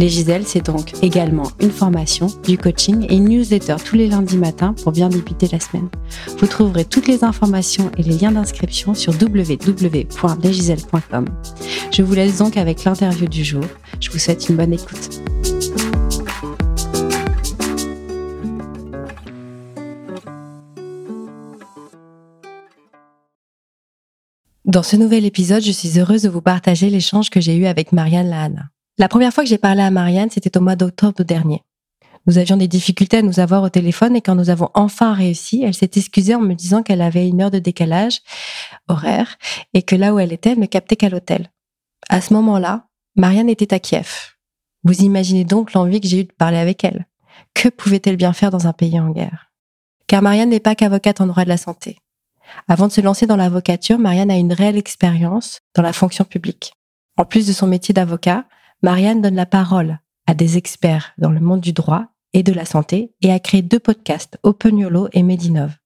Les Giselles, c'est donc également une formation, du coaching et une newsletter tous les lundis matins pour bien débuter la semaine. Vous trouverez toutes les informations et les liens d'inscription sur www.lesgiselles.com. Je vous laisse donc avec l'interview du jour. Je vous souhaite une bonne écoute. Dans ce nouvel épisode, je suis heureuse de vous partager l'échange que j'ai eu avec Marianne Lahana. La première fois que j'ai parlé à Marianne, c'était au mois d'octobre dernier. Nous avions des difficultés à nous avoir au téléphone et quand nous avons enfin réussi, elle s'est excusée en me disant qu'elle avait une heure de décalage horaire et que là où elle était, elle ne captait qu'à l'hôtel. À ce moment-là, Marianne était à Kiev. Vous imaginez donc l'envie que j'ai eue de parler avec elle. Que pouvait-elle bien faire dans un pays en guerre? Car Marianne n'est pas qu'avocate en droit de la santé. Avant de se lancer dans l'avocature, Marianne a une réelle expérience dans la fonction publique. En plus de son métier d'avocat, Marianne donne la parole à des experts dans le monde du droit et de la santé et a créé deux podcasts, Open YOLO et Medinov.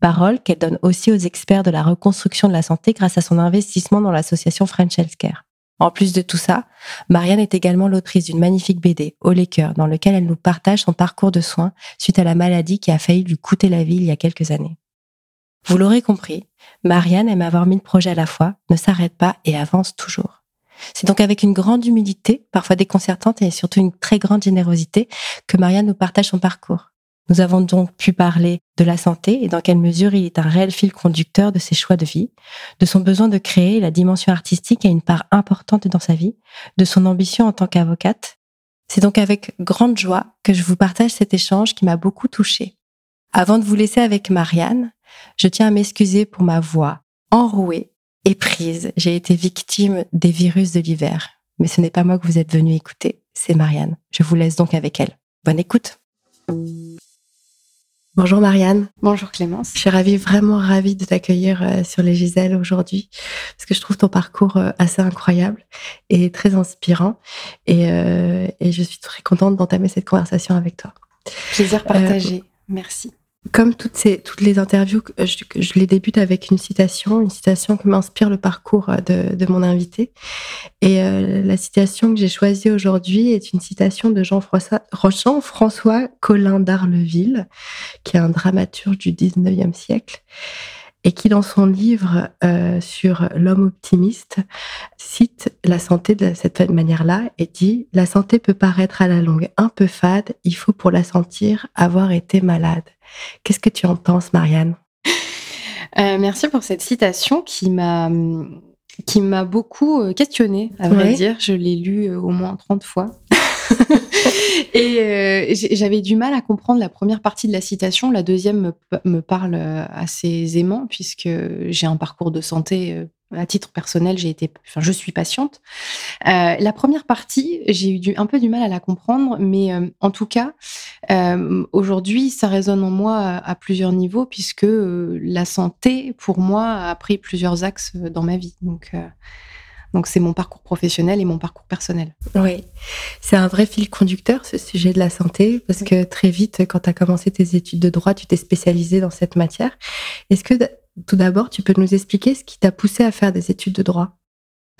Parole qu'elle donne aussi aux experts de la reconstruction de la santé grâce à son investissement dans l'association French Healthcare. En plus de tout ça, Marianne est également l'autrice d'une magnifique BD, Au les cœurs, dans lequel elle nous partage son parcours de soins suite à la maladie qui a failli lui coûter la vie il y a quelques années. Vous l'aurez compris, Marianne aime avoir mille projets à la fois, ne s'arrête pas et avance toujours. C'est donc avec une grande humilité, parfois déconcertante et surtout une très grande générosité que Marianne nous partage son parcours. Nous avons donc pu parler de la santé et dans quelle mesure il est un réel fil conducteur de ses choix de vie, de son besoin de créer, la dimension artistique a une part importante dans sa vie, de son ambition en tant qu'avocate. C'est donc avec grande joie que je vous partage cet échange qui m'a beaucoup touchée. Avant de vous laisser avec Marianne, je tiens à m'excuser pour ma voix enrouée prise. J'ai été victime des virus de l'hiver. Mais ce n'est pas moi que vous êtes venu écouter, c'est Marianne. Je vous laisse donc avec elle. Bonne écoute. Bonjour Marianne. Bonjour Clémence. Je suis ravie, vraiment ravie de t'accueillir euh, sur les Giselles aujourd'hui, parce que je trouve ton parcours euh, assez incroyable et très inspirant. Et, euh, et je suis très contente d'entamer cette conversation avec toi. Plaisir partagé. Merci. Comme toutes, les interviews, je, les débute avec une citation, une citation qui m'inspire le parcours de, de, mon invité. Et euh, la citation que j'ai choisie aujourd'hui est une citation de Jean-François Jean -François Colin d'Arleville, qui est un dramaturge du 19e siècle et qui, dans son livre euh, sur l'homme optimiste, cite la santé de cette manière-là et dit La santé peut paraître à la longue un peu fade, il faut pour la sentir avoir été malade. Qu'est-ce que tu en penses, Marianne? Euh, Merci pour cette citation qui m'a qui m'a beaucoup euh, questionnée, à vrai dire. Je l'ai lu au moins 30 fois. et euh, j'avais du mal à comprendre la première partie de la citation. La deuxième me, parle euh, assez aisément puisque j'ai un parcours de santé euh, à titre personnel, j'ai été, enfin, je suis patiente. la première partie, j'ai eu un peu du mal à la comprendre, mais en tout cas, aujourd'hui, ça résonne en moi à, plusieurs niveaux, puisque la santé, pour moi, a pris plusieurs axes dans ma vie. Donc, donc c'est mon parcours professionnel et mon parcours personnel. Oui, c'est un vrai fil conducteur ce sujet de la santé parce que très vite, quand tu as commencé tes études de droit, tu t'es spécialisé dans cette matière. Est-ce que tout d'abord, tu peux nous expliquer ce qui t'a poussé à faire des études de droit?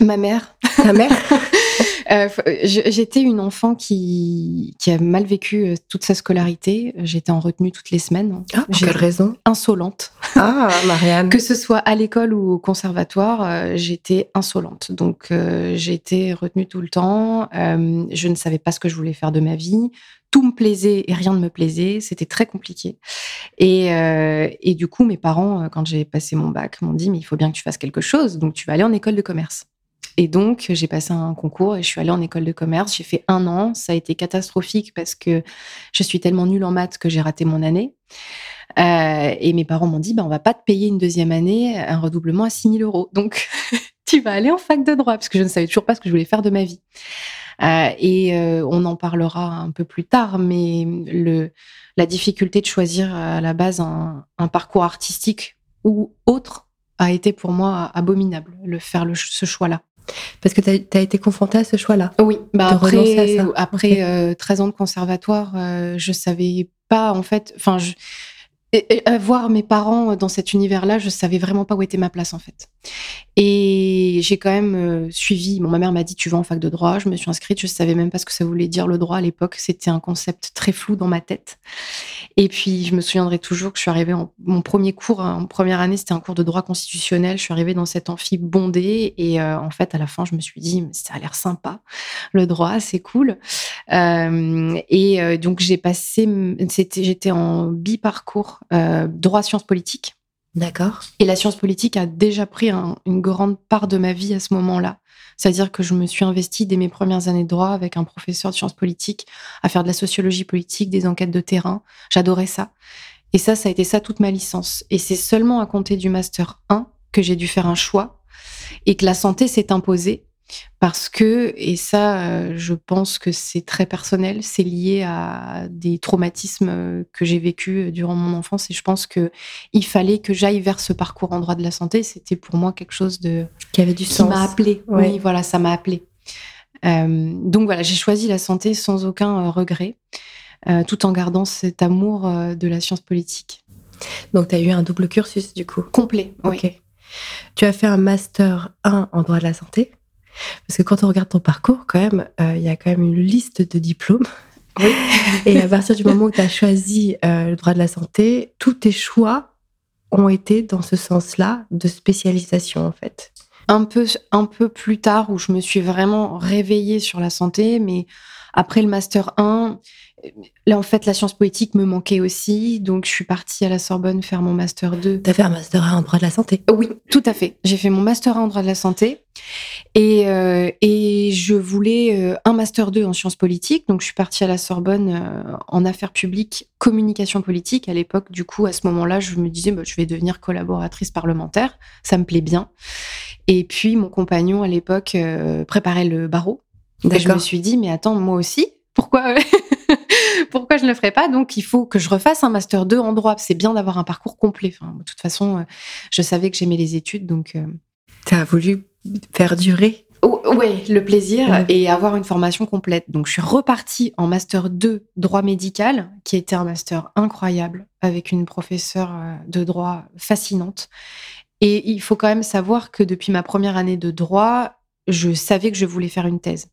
Ma mère. Ta mère? Euh, j'étais une enfant qui, qui a mal vécu euh, toute sa scolarité. J'étais en retenue toutes les semaines. Ah, pour quelle raison? Insolente. Ah, Marianne. que ce soit à l'école ou au conservatoire, euh, j'étais insolente. Donc, été retenue tout le temps. je ne savais pas ce que je voulais faire de ma vie tout me plaisait et rien ne me plaisait. C'était très compliqué. Et, et, du coup, mes parents, quand j'ai passé mon bac, m'ont dit, mais il faut bien que tu fasses quelque chose. Donc, tu vas aller en école de commerce. Et donc, j'ai passé un concours et je suis allée en école de commerce. J'ai fait un an. Ça a été catastrophique parce que je suis tellement nulle en maths que j'ai raté mon année. Euh, et mes parents m'ont dit, ben, on va pas te payer une deuxième année, un redoublement à 6 000 euros. Donc, tu vas aller en fac de droit parce que je ne savais toujours pas ce que je voulais faire de ma vie. Euh, et euh, on en parlera un peu plus tard, mais la difficulté de choisir à la base un parcours artistique ou autre a été pour moi abominable, le faire le, ce choix-là. Parce que tu as, été confrontée à ce choix-là? Oui, bah après, après 13 ans de conservatoire, je savais pas, en fait, enfin, et, voir mes parents dans cet univers-là, je savais vraiment pas où était ma place en fait. Et j'ai quand même euh, suivi. Bon, ma mère m'a dit tu vas en fac de droit. Je me suis inscrite. Je savais même pas ce que ça voulait dire le droit à l'époque. C'était un concept très flou dans ma tête. Et puis je me souviendrai toujours que je suis arrivée en mon premier cours hein, en première année, c'était un cours de droit constitutionnel. Je suis arrivée dans cet amphi bondé et euh, en fait à la fin je me suis dit ça a l'air sympa le droit, c'est cool. Euh, et donc j'ai passé, j'étais en bi-parcours droit sciences politiques. D'accord. Et la science politique a déjà pris une grande part de ma vie à ce moment-là. C'est-à-dire que je me suis investie dès mes premières années de droit avec un professeur de sciences politiques à faire de la sociologie politique, des enquêtes de terrain. J'adorais ça. Et ça, ça a été ça toute ma licence. Et c'est seulement à compter du master 1 que j'ai dû faire un choix et que la santé s'est imposée parce que, et ça, euh, je pense que c'est très personnel, c'est lié à des traumatismes euh, que j'ai vécus euh, durant mon enfance. Et je pense que il fallait que j'aille vers ce parcours en droit de la santé. C'était pour moi quelque chose de qui avait du sens. m'a appelé. Oui, voilà, ça m'a appelé. donc voilà, j'ai choisi la santé sans aucun regret, tout en gardant cet amour de la science politique. Donc tu as eu un double cursus du coup Complet, oui. Tu as fait un master 1 en droit de la santé parce que quand on regarde ton parcours, quand même, euh, il y a quand même une liste de diplômes. Oui. Et à partir du moment où tu as choisi euh, le droit de la santé, tous tes choix ont été dans ce sens-là de spécialisation, en fait. Un peu, un peu plus tard, où je me suis vraiment réveillée sur la santé, mais après le Master 1, Là, en fait, la science politique me manquait aussi, donc je suis partie à la Sorbonne faire mon master 2. T'as fait un master 1 en droit de la santé? Oui, tout à fait. J'ai fait mon master 1 en droit de la santé et, euh, et je voulais euh, un master 2 en sciences politiques, donc je suis partie à la Sorbonne euh, en affaires publiques, communication politique. À l'époque, du coup, à ce moment-là, je me disais, bah, je vais devenir collaboratrice parlementaire, ça me plaît bien. Et puis, mon compagnon, à l'époque, préparait le barreau. Et je me suis dit, mais attends, moi aussi, pourquoi pourquoi je ne le ferais pas? Donc, il faut que je refasse un master 2 en droit. C'est bien d'avoir un parcours complet. de toute façon, euh, je savais que j'aimais les études, donc. Euh, tu as voulu faire durer? Oui, le plaisir et avoir une formation complète. Donc, je suis repartie en master 2 droit médical, qui était un master incroyable, avec une professeure euh, de droit fascinante. Et il faut quand même savoir que depuis ma première année de droit, je savais que je voulais faire une thèse.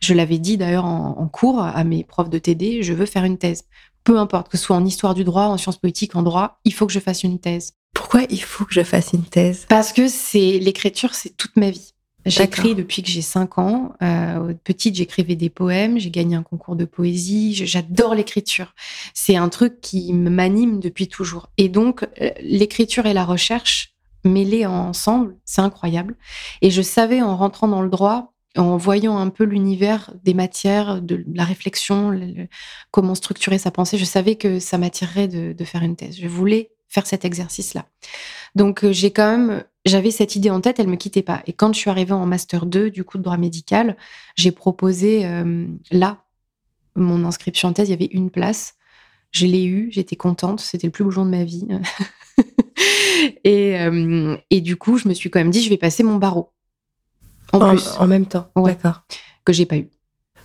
Je l'avais dit d'ailleurs en, cours à mes profs de TD, je veux faire une thèse. Peu importe, que ce soit en histoire du droit, en sciences politiques, en droit, il faut que je fasse une thèse. Pourquoi il faut que je fasse une thèse? Parce que c'est l'écriture, c'est toute ma vie. J'écris depuis que j'ai 5 ans. Euh, petite, j'écrivais des poèmes, j'ai gagné un concours de poésie. J'adore l'écriture. C'est un truc qui m'anime depuis toujours. Et donc, euh, l'écriture et la recherche mêlées ensemble, c'est incroyable. Et je savais en rentrant dans le droit en voyant un peu l'univers des matières, de la réflexion, comment structurer sa pensée, je savais que ça m'attirerait de, faire une thèse. Je voulais faire cet exercice-là. Donc euh, j'ai quand même, j'avais cette idée en tête, elle me quittait pas. Et quand je suis arrivée en master 2 du coup de droit médical, j'ai proposé euh, là mon inscription en thèse. Il y avait une place. Je l'ai eue, j'étais contente, c'était le plus beau jour de ma vie. et, euh, et du coup, je me suis quand même dit, je vais passer mon barreau. En, plus. En même temps. D'accord. Que j'ai pas eu.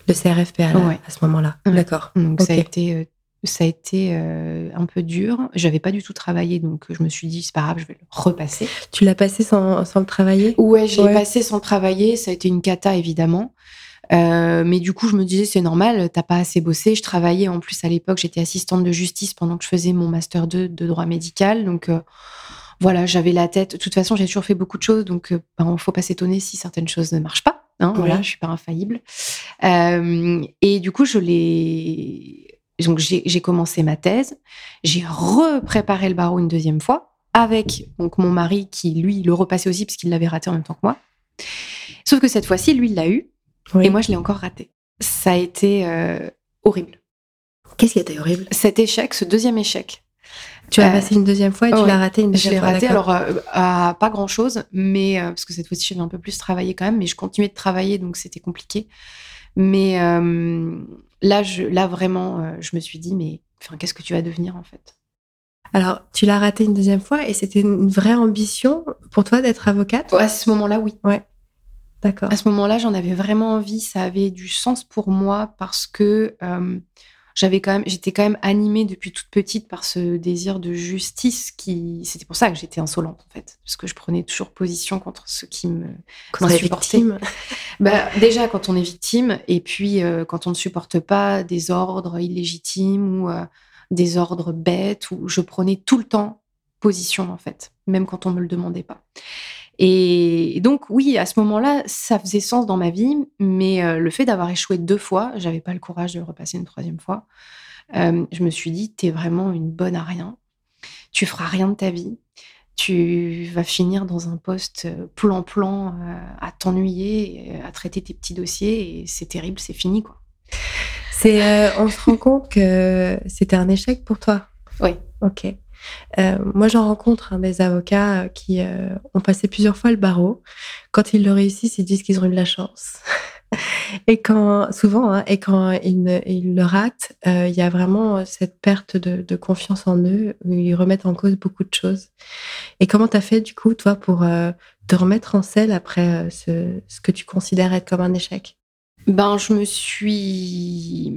Le CRFP à, à ce moment-là. D'accord. Donc ça a été, euh, ça a été euh, un peu dur. J'avais pas du tout travaillé, donc je me suis dit, c'est pas grave, je vais le repasser. Tu l'as passé sans, sans, le travailler? Ouais, je l'ai passé sans le travailler. Ça a été une cata, évidemment. Euh, mais du coup, je me disais, c'est normal, t'as pas assez bossé. Je travaillais en plus à l'époque, j'étais assistante de justice pendant que je faisais mon master 2 de droit médical. Donc, voilà, j'avais la tête. De toute façon, j'ai toujours fait beaucoup de choses, donc il euh, ben, ne faut pas s'étonner si certaines choses ne marchent pas. Hein, Voilà, je suis pas infaillible. Euh, et du coup, je l'ai. Donc j'ai commencé ma thèse, j'ai repréparé le barreau une deuxième fois avec donc mon mari qui lui le repassait aussi parce qu'il l'avait raté en même temps que moi. Sauf que cette fois-ci, lui, il l'a eu et moi, je l'ai encore raté. Ça a été euh, horrible. Qu'est-ce qui a été horrible? Cet échec, ce deuxième échec. Tu as passé une deuxième fois et tu l'as raté une deuxième fois. Je l'ai raté, alors euh, à pas grand chose, mais euh, parce que cette fois-ci, j'ai un peu plus travaillé quand même, mais je continuais de travailler, donc c'était compliqué. Mais euh, là, je, là, vraiment, je me suis dit, mais enfin, qu'est-ce que tu vas devenir en fait? Alors, tu l'as raté une deuxième fois et c'était une vraie ambition pour toi d'être avocate? À ce moment-là, oui. Ouais. D'accord. À ce moment-là, j'en avais vraiment envie. Ça avait du sens pour moi parce que euh, j'avais quand même, j'étais quand même animée depuis toute petite par ce désir de justice qui, c'était pour ça que j'étais insolente en fait, parce que je prenais toujours position contre ceux qui me supportaient. bah, déjà quand on est victime, et puis euh, quand on ne supporte pas des ordres illégitimes ou euh, des ordres bêtes, où je prenais tout le temps position en fait, même quand on me le demandait pas. Et donc, oui, à ce moment-là, ça faisait sens dans ma vie, mais euh, le fait d'avoir échoué deux fois, j'avais pas le courage de le repasser une troisième fois. Euh, je me suis dit, t'es vraiment une bonne à rien. Tu feras rien de ta vie. Tu vas finir dans un poste euh, plan-plan à t'ennuyer, à traiter tes petits dossiers, et c'est terrible, c'est fini, quoi. C'est, on se rend compte que c'était un échec pour toi? Oui. Ok. Euh, moi, j'en rencontre hein, des avocats euh, qui euh, ont passé plusieurs fois le barreau. Quand ils le réussissent, ils disent qu'ils ont eu de la chance. et quand, souvent, hein, et quand ils, le ratent, il y a vraiment cette perte de, confiance en eux où ils remettent en cause beaucoup de choses. Et comment tu as fait, du coup, toi, pour te remettre en selle après ce, ce que tu considères être comme un échec? Ben, je me suis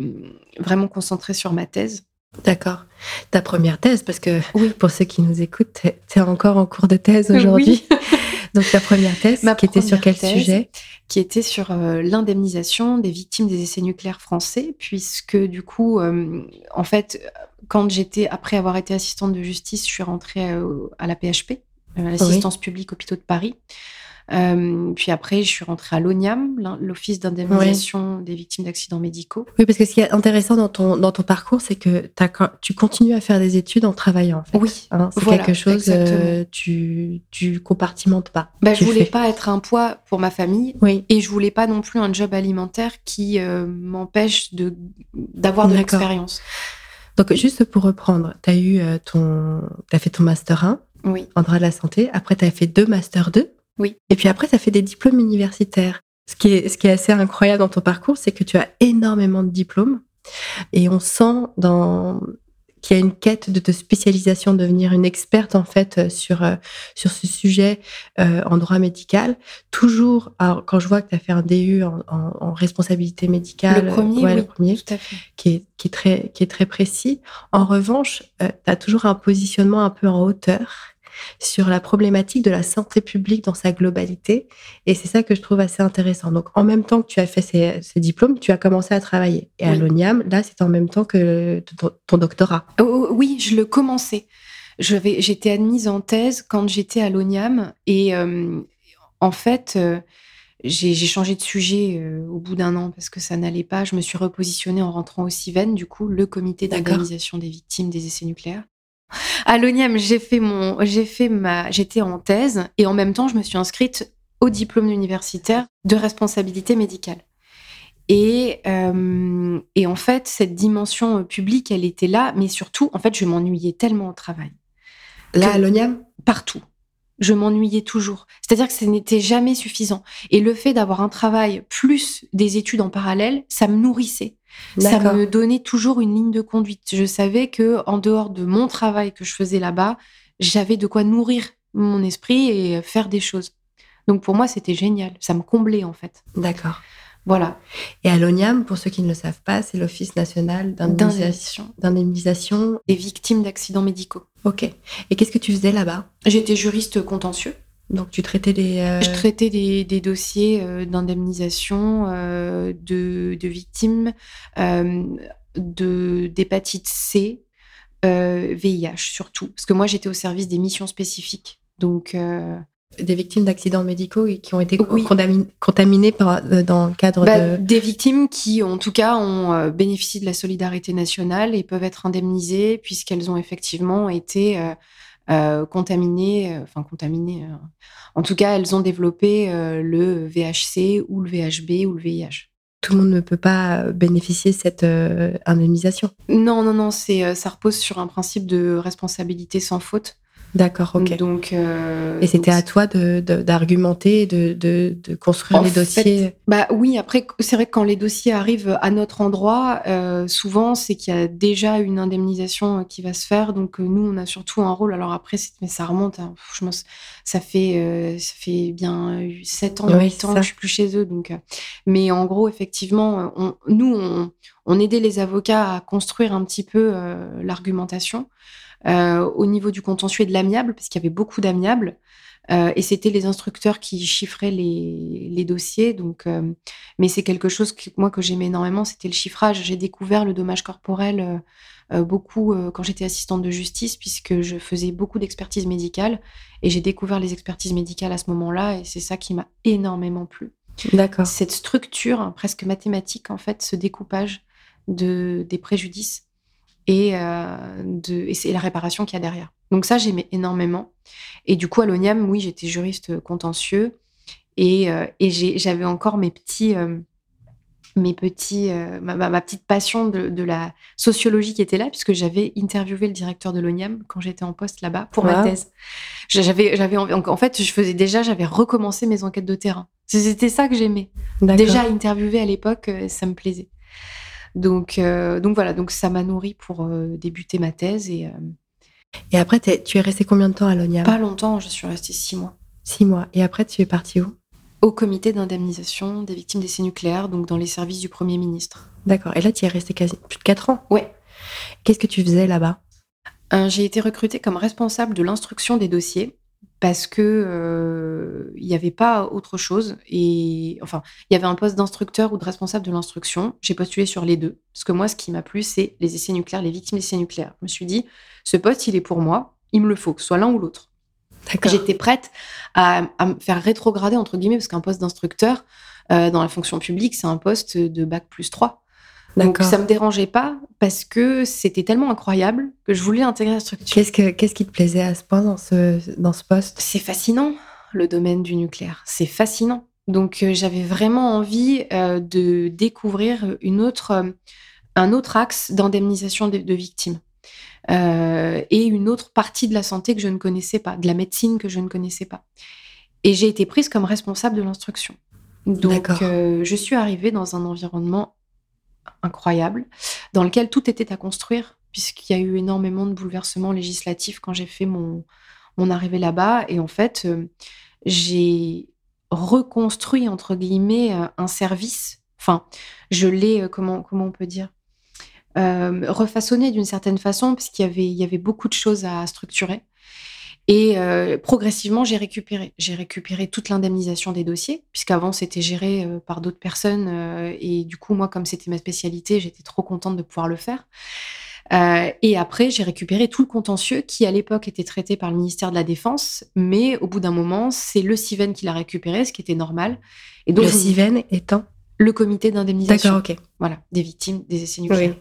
vraiment concentrée sur ma thèse. D'accord. Ta première thèse, parce que oui. pour ceux qui nous écoutent, tu es encore en cours de thèse aujourd'hui. Donc ta première thèse, qui était sur quel sujet? Qui était sur euh, l'indemnisation des victimes des essais nucléaires français, puisque du coup, euh, en fait, quand j'étais, après avoir été assistante de justice, je suis rentrée euh, à la PHP, l'assistance publique hôpitaux de Paris. Euh, puis après, je suis rentrée à l'ONIAM, l'Office d'indemnisation des victimes d'accidents médicaux. Oui, parce que ce qui est intéressant dans ton, dans ton parcours, c'est que tu continues à faire des études en travaillant. En fait. Oui. Hein, c'est quelque chose, euh, tu, tu compartimentes pas. Bah, je voulais pas être un poids pour ma famille. Oui. Et je voulais pas non plus un job alimentaire qui euh, m'empêche d'avoir de, de l'expérience. Donc, juste pour reprendre, tu as eu ton, as fait ton master 1 oui. en droit de la santé. Après, tu as fait deux master 2 oui. Et puis après, tu as fait des diplômes universitaires. Ce qui, est, ce qui est assez incroyable dans ton parcours, c'est que tu as énormément de diplômes. Et on sent dans, qu'il y a une quête de, spécialisation, de devenir une experte en fait sur, euh, sur ce sujet euh, en droit médical. Toujours, alors, quand je vois que tu as fait un DU en, en, responsabilité médicale, le premier, ouais, oui, le premier tout à fait. Qui, est, qui, est très, qui est très précis. En revanche, euh, tu as toujours un positionnement un peu en hauteur sur la problématique de la santé publique dans sa globalité. Et c'est ça que je trouve assez intéressant. Donc, en même temps que tu as fait ces, diplômes, tu as commencé à travailler. Et à l'ONIAM, là, c'est en même temps que ton, doctorat. Oh, oh, oui, je le commençais. J'étais admise en thèse quand j'étais à l'ONIAM. Et euh, en fait, euh, j'ai changé de sujet euh, au bout d'un an parce que ça n'allait pas. Je me suis repositionnée en rentrant au CIVEN, du coup, le comité d'organisation des victimes des essais nucléaires. À l'ONIAM, j'ai fait mon, j'ai fait ma, j'étais en thèse et en même temps, je me suis inscrite au diplôme universitaire de responsabilité médicale. Et, euh, et en fait, cette dimension publique, elle était là, mais surtout, en fait, je m'ennuyais tellement au travail. Là, à l'ONIAM Partout. Je m'ennuyais toujours. C'est-à-dire que ce n'était jamais suffisant. Et le fait d'avoir un travail plus des études en parallèle, ça me nourrissait ça me donnait toujours une ligne de conduite. Je savais que en dehors de mon travail que je faisais là-bas, j'avais de quoi nourrir mon esprit et faire des choses. Donc pour moi, c'était génial. Ça me comblait en fait. D'accord. Voilà. Et à l'ONIAM, pour ceux qui ne le savent pas, c'est l'Office national d'indemnisation des victimes d'accidents médicaux. Ok. Et qu'est-ce que tu faisais là-bas? J'étais juriste contentieux. Donc tu traitais des... Euh, je traitais des, des dossiers euh, d'indemnisation euh, de, de, victimes de d'hépatite C, VIH surtout. Parce que moi j'étais au service des missions spécifiques. Donc des victimes d'accidents médicaux qui ont été contaminées par, dans le cadre bah, de... Des victimes qui, en tout cas, ont bénéficié de la solidarité nationale et peuvent être indemnisées puisqu'elles ont effectivement été euh, contaminées, euh, enfin contaminées. Euh, en tout cas, elles ont développé le VHC ou le VHB ou le VIH. Tout le monde ne peut pas bénéficier de cette indemnisation. Non, non, non, c'est ça repose sur un principe de responsabilité sans faute. D'accord, ok. Donc, euh, et c'était à toi d'argumenter, de, de, de, construire En les fait, dossiers. Bah oui, après, c'est vrai que quand les dossiers arrivent à notre endroit, euh, souvent, c'est qu'il y a déjà une indemnisation euh, qui va se faire. Donc, nous, on a surtout un rôle. Alors après, mais ça remonte. hein. je me- ça, fait, euh, ça fait bien 7 ans, Oui, 8 c'est ans que je suis plus chez eux. Donc, mais en gros, effectivement, on, nous, on, on aidait les avocats à construire un petit peu l'argumentation au niveau du contentieux et de l'amiable, parce qu'il y avait beaucoup d'amiables. Euh, et c'était les instructeurs qui chiffraient les, les dossiers. Donc, euh, mais c'est quelque chose que moi que j'aimais énormément, c'était le chiffrage. J'ai découvert le dommage corporel euh, euh, beaucoup euh, quand j'étais assistante de justice, puisque je faisais beaucoup d'expertises médicales. Et j'ai découvert les expertises médicales à ce moment-là, et c'est ça qui m'a énormément plu. D'accord. Cette structure hein, presque mathématique, en fait, ce découpage de, des préjudices et, euh, de, et c'est la réparation qu'il y a derrière. Donc ça, j'aimais énormément. Et du coup, à l'ONIAM, oui, j'étais juriste contentieux et, euh, et j'avais encore mes petits, euh, mes petits, euh, ma, petite passion de, de la sociologie qui était là, puisque j'avais interviewé le directeur de l'ONIAM quand j'étais en poste là-bas pour ma thèse. J'avais, j'avais en fait, je faisais déjà, j'avais recommencé mes enquêtes de terrain. C'était ça que j'aimais. Déjà interviewé à l'époque, ça me plaisait. Donc, euh, donc voilà, donc ça m'a nourri pour euh, débuter ma thèse et euh, Et après, tu es resté combien de temps à l'ONIAM? Pas longtemps, je suis restée six mois Six mois. Et après, tu es parti où? Au comité d'indemnisation des victimes d'essais nucléaires, donc dans les services du Premier ministre. D'accord. Et là, tu y es resté quasi plus de quatre ans? Ouais. Qu'est-ce que tu faisais là-bas? J'ai été recrutée comme responsable de l'instruction des dossiers parce que euh, il n'y avait pas autre chose et enfin il y avait un poste d'instructeur ou de responsable de l'instruction. J'ai postulé sur les deux parce que moi ce qui m'a plu c'est les essais nucléaires, les victimes d'essais nucléaires. Je me suis dit ce poste il est pour moi, il me le faut, que ce soit l'un ou l'autre. J'étais prête à, à me faire rétrograder, entre guillemets, parce qu'un poste d'instructeur euh, dans la fonction publique, c'est un poste de bac plus 3. Donc ça me dérangeait pas parce que c'était tellement incroyable que je voulais intégrer la structure. Qu'est-ce, que, qu'est-ce qui te plaisait à ce point dans ce, dans ce poste? C'est fascinant, le domaine du nucléaire. C'est fascinant. Donc euh, j'avais vraiment envie euh, de découvrir une autre, euh, un autre axe d'indemnisation de, de victimes. Et une autre partie de la santé que je ne connaissais pas, de la médecine que je ne connaissais pas. Et j'ai été prise comme responsable de l'instruction. Donc, je suis arrivée dans un environnement incroyable, dans lequel tout était à construire, puisqu'il y a eu énormément de bouleversements législatifs quand j'ai fait mon, mon arrivée là-bas. Et en fait, euh, j'ai reconstruit, entre guillemets, euh, un service. Enfin, je l'ai, euh, comment, comment on peut dire refaçonné d'une certaine façon, parce qu'il y avait, il y avait beaucoup de choses à structurer. Et euh, progressivement, j'ai récupéré. J'ai récupéré toute l'indemnisation des dossiers, puisqu'avant, c'était géré euh, par d'autres personnes. euh, et du coup, moi, comme c'était ma spécialité, j'étais trop contente de pouvoir le faire. Euh, et après, j'ai récupéré tout le contentieux qui, à l'époque, était traité par le ministère de la Défense. Mais au bout d'un moment, c'est le CIVEN qui l'a récupéré, ce qui était normal. Et donc, Le CIVEN étant le comité d'indemnisation D'accord, voilà, des victimes des essais nucléaires.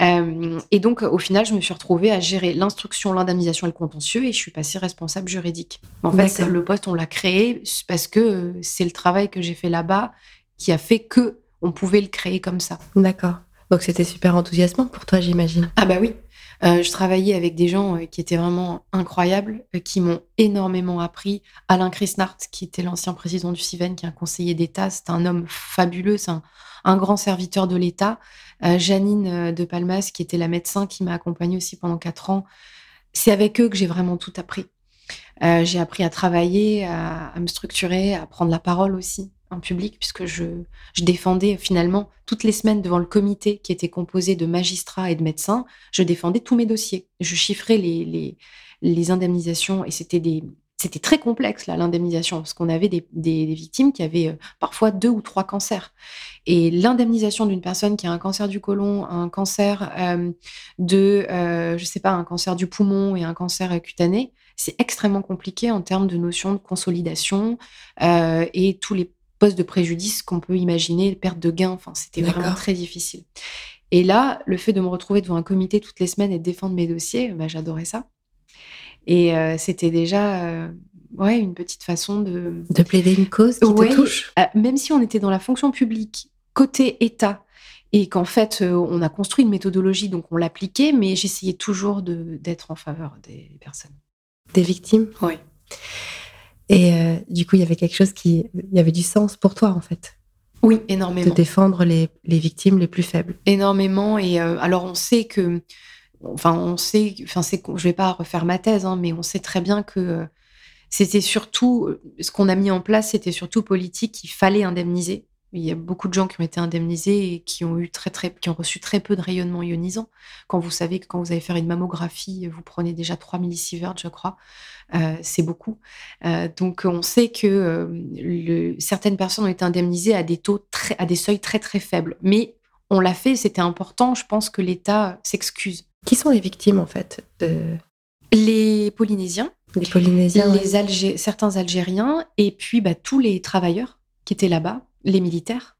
Euh, et donc, au final, je me suis retrouvée à gérer l'instruction, l'indemnisation et le contentieux, et je suis passée responsable juridique. En fait, D'accord. le poste, on l'a créé parce que euh, c'est le travail que j'ai fait là-bas qui a fait que on pouvait le créer comme ça. D'accord. Donc c'était super enthousiasmant pour toi, j'imagine. Ah bah oui. Euh, je travaillais avec des gens euh, qui étaient vraiment incroyables, euh, qui m'ont énormément appris. Alain Chrisnart, qui était l'ancien président du CIVEN, qui est un conseiller d'État, c'est un homme fabuleux, c'est un, grand serviteur de l'État. Janine de Palmas, qui était la médecin qui m'a accompagnée aussi pendant quatre ans. C'est avec eux que j'ai vraiment tout appris. J'ai appris à travailler, à me structurer, à prendre la parole aussi public, puisque je, défendais finalement toutes les semaines devant le comité qui était composé de magistrats et de médecins, je défendais tous mes dossiers. Je chiffrais les, indemnisations et c'était très complexe, là, l'indemnisation, parce qu'on avait des, victimes qui avaient euh, parfois deux ou trois cancers. Et l'indemnisation d'une personne qui a un cancer du côlon, un cancer euh, de, euh, je sais pas, un cancer du poumon et un cancer cutané, c'est extrêmement compliqué en termes de notion de consolidation euh, et tous les postes de préjudice qu'on peut imaginer, perte de gain. Enfin, c'était vraiment très difficile. Et là, le fait de me retrouver devant un comité toutes les semaines et de défendre mes dossiers, bah, j'adorais ça. Et euh, c'était déjà euh, ouais, une petite façon de... De plaider une cause qui Ouais, te touche. euh, même si on était dans la fonction publique, côté État, et qu'en fait, on a construit une méthodologie, donc on l'appliquait, mais j'essayais toujours d'être en faveur des personnes. Des victimes? Oui. Et euh, du coup, il y avait quelque chose qui. Il y avait du sens pour toi, en fait. Oui, énormément. De défendre les, les victimes les plus faibles. Énormément. Et euh, alors, on sait que. Enfin, on sait. Enfin, c'est, je vais pas refaire ma thèse, hein, mais on sait très bien que euh, c'était surtout. Ce qu'on a mis en place, c'était surtout politique. Il fallait indemniser. Il y a beaucoup de gens qui ont été indemnisés et qui ont eu très très qui ont reçu très peu de rayonnement ionisant. Quand vous savez que quand vous allez faire une mammographie, vous prenez déjà 3 millisieverts, je crois, euh, c'est beaucoup. Euh, donc on sait que euh, le, certaines personnes ont été indemnisées à des taux très, à des seuils très très faibles. Mais on l'a fait, c'était important. Je pense que l'État s'excuse. Qui sont les victimes en fait de... Les Polynésiens. Les Polynésiens. Les Algé certains Algériens et puis bah, tous les travailleurs qui étaient là-bas les militaires.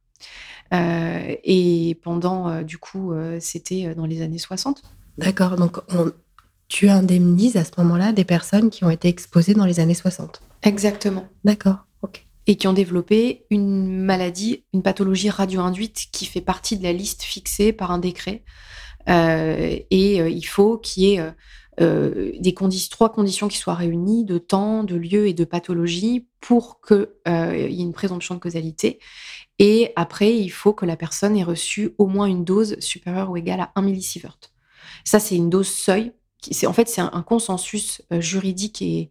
Euh, et pendant, euh, du coup, euh, c'était dans les années 60. D'accord, donc on, tu indemnises à ce moment-là des personnes qui ont été exposées dans les années 60. Exactement. D'accord, ok. Et qui ont développé une maladie, une pathologie radio-induite qui fait partie de la liste fixée par un décret. et il faut qu'il y ait euh, des conditions, trois conditions qui soient réunies de temps, de lieu et de pathologie pour qu'il euh, y ait une présomption de causalité. Et après, il faut que la personne ait reçu au moins une dose supérieure ou égale à 1 millisievert. Ça, c'est une dose seuil. Qui, en fait, c'est un, consensus euh, juridique et,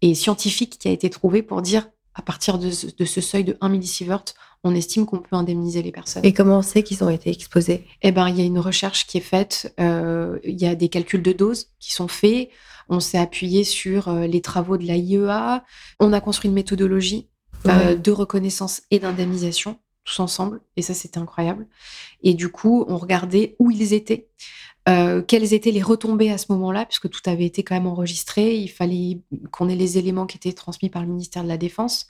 et, scientifique qui a été trouvé pour dire à partir de, de ce seuil de 1 millisievert, on estime qu'on peut indemniser les personnes. Et comment on sait qu'ils ont été exposés? Eh ben, il y a une recherche qui est faite. Euh, il y a des calculs de doses qui sont faits. On s'est appuyé sur euh, les travaux de la IEA. On a construit une méthodologie euh, de reconnaissance et d'indemnisation tous ensemble. Et ça, c'était incroyable. Et du coup, on regardait où ils étaient. Euh, quelles étaient les retombées à ce moment-là, puisque tout avait été quand même enregistré. Il fallait qu'on ait les éléments qui étaient transmis par le ministère de la Défense.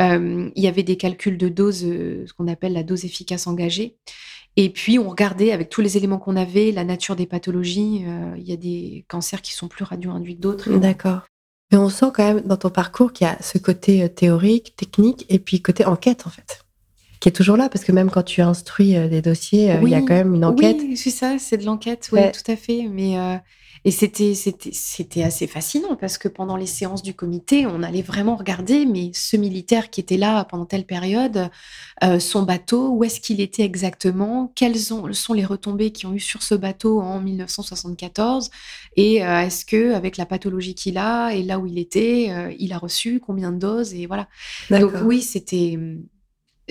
Euh, il y avait des calculs de dose, euh, ce qu'on appelle la dose efficace engagée. Et puis, on regardait avec tous les éléments qu'on avait, la nature des pathologies. il y a des cancers qui sont plus radio-induits que d'autres. D'accord. Mais on sent quand même dans ton parcours qu'il y a ce côté théorique, technique, et puis côté enquête, en fait qui est toujours là, parce que même quand tu instruis euh, des dossiers, euh, il y a quand même une enquête. Oui, c'est ça, c'est de l'enquête, oui, tout à fait. Mais euh, et c'était c'était assez fascinant parce que pendant les séances du comité, on allait vraiment regarder, mais ce militaire qui était là pendant telle période, son bateau, où est-ce qu'il était exactement, quelles sont, sont les retombées qui ont eu sur ce bateau en 1974, et est-ce que avec la pathologie qu'il a et là où il était, il a reçu combien de doses et voilà. Donc oui, c'était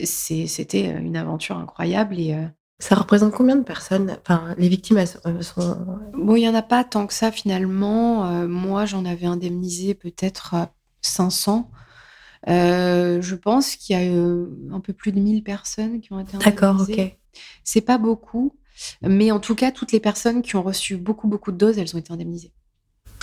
c'était euh, une aventure incroyable et euh, ça représente combien de personnes? Enfin, les victimes, elles sont. Bon, il n'y en a pas tant que ça finalement. Euh, moi, j'en avais indemnisé peut-être 500. je pense qu'il y a un peu plus de 1000 personnes qui ont été indemnisées. D'accord, ok. C'est pas beaucoup, mais en tout cas, toutes les personnes qui ont reçu beaucoup, beaucoup de doses, elles ont été indemnisées.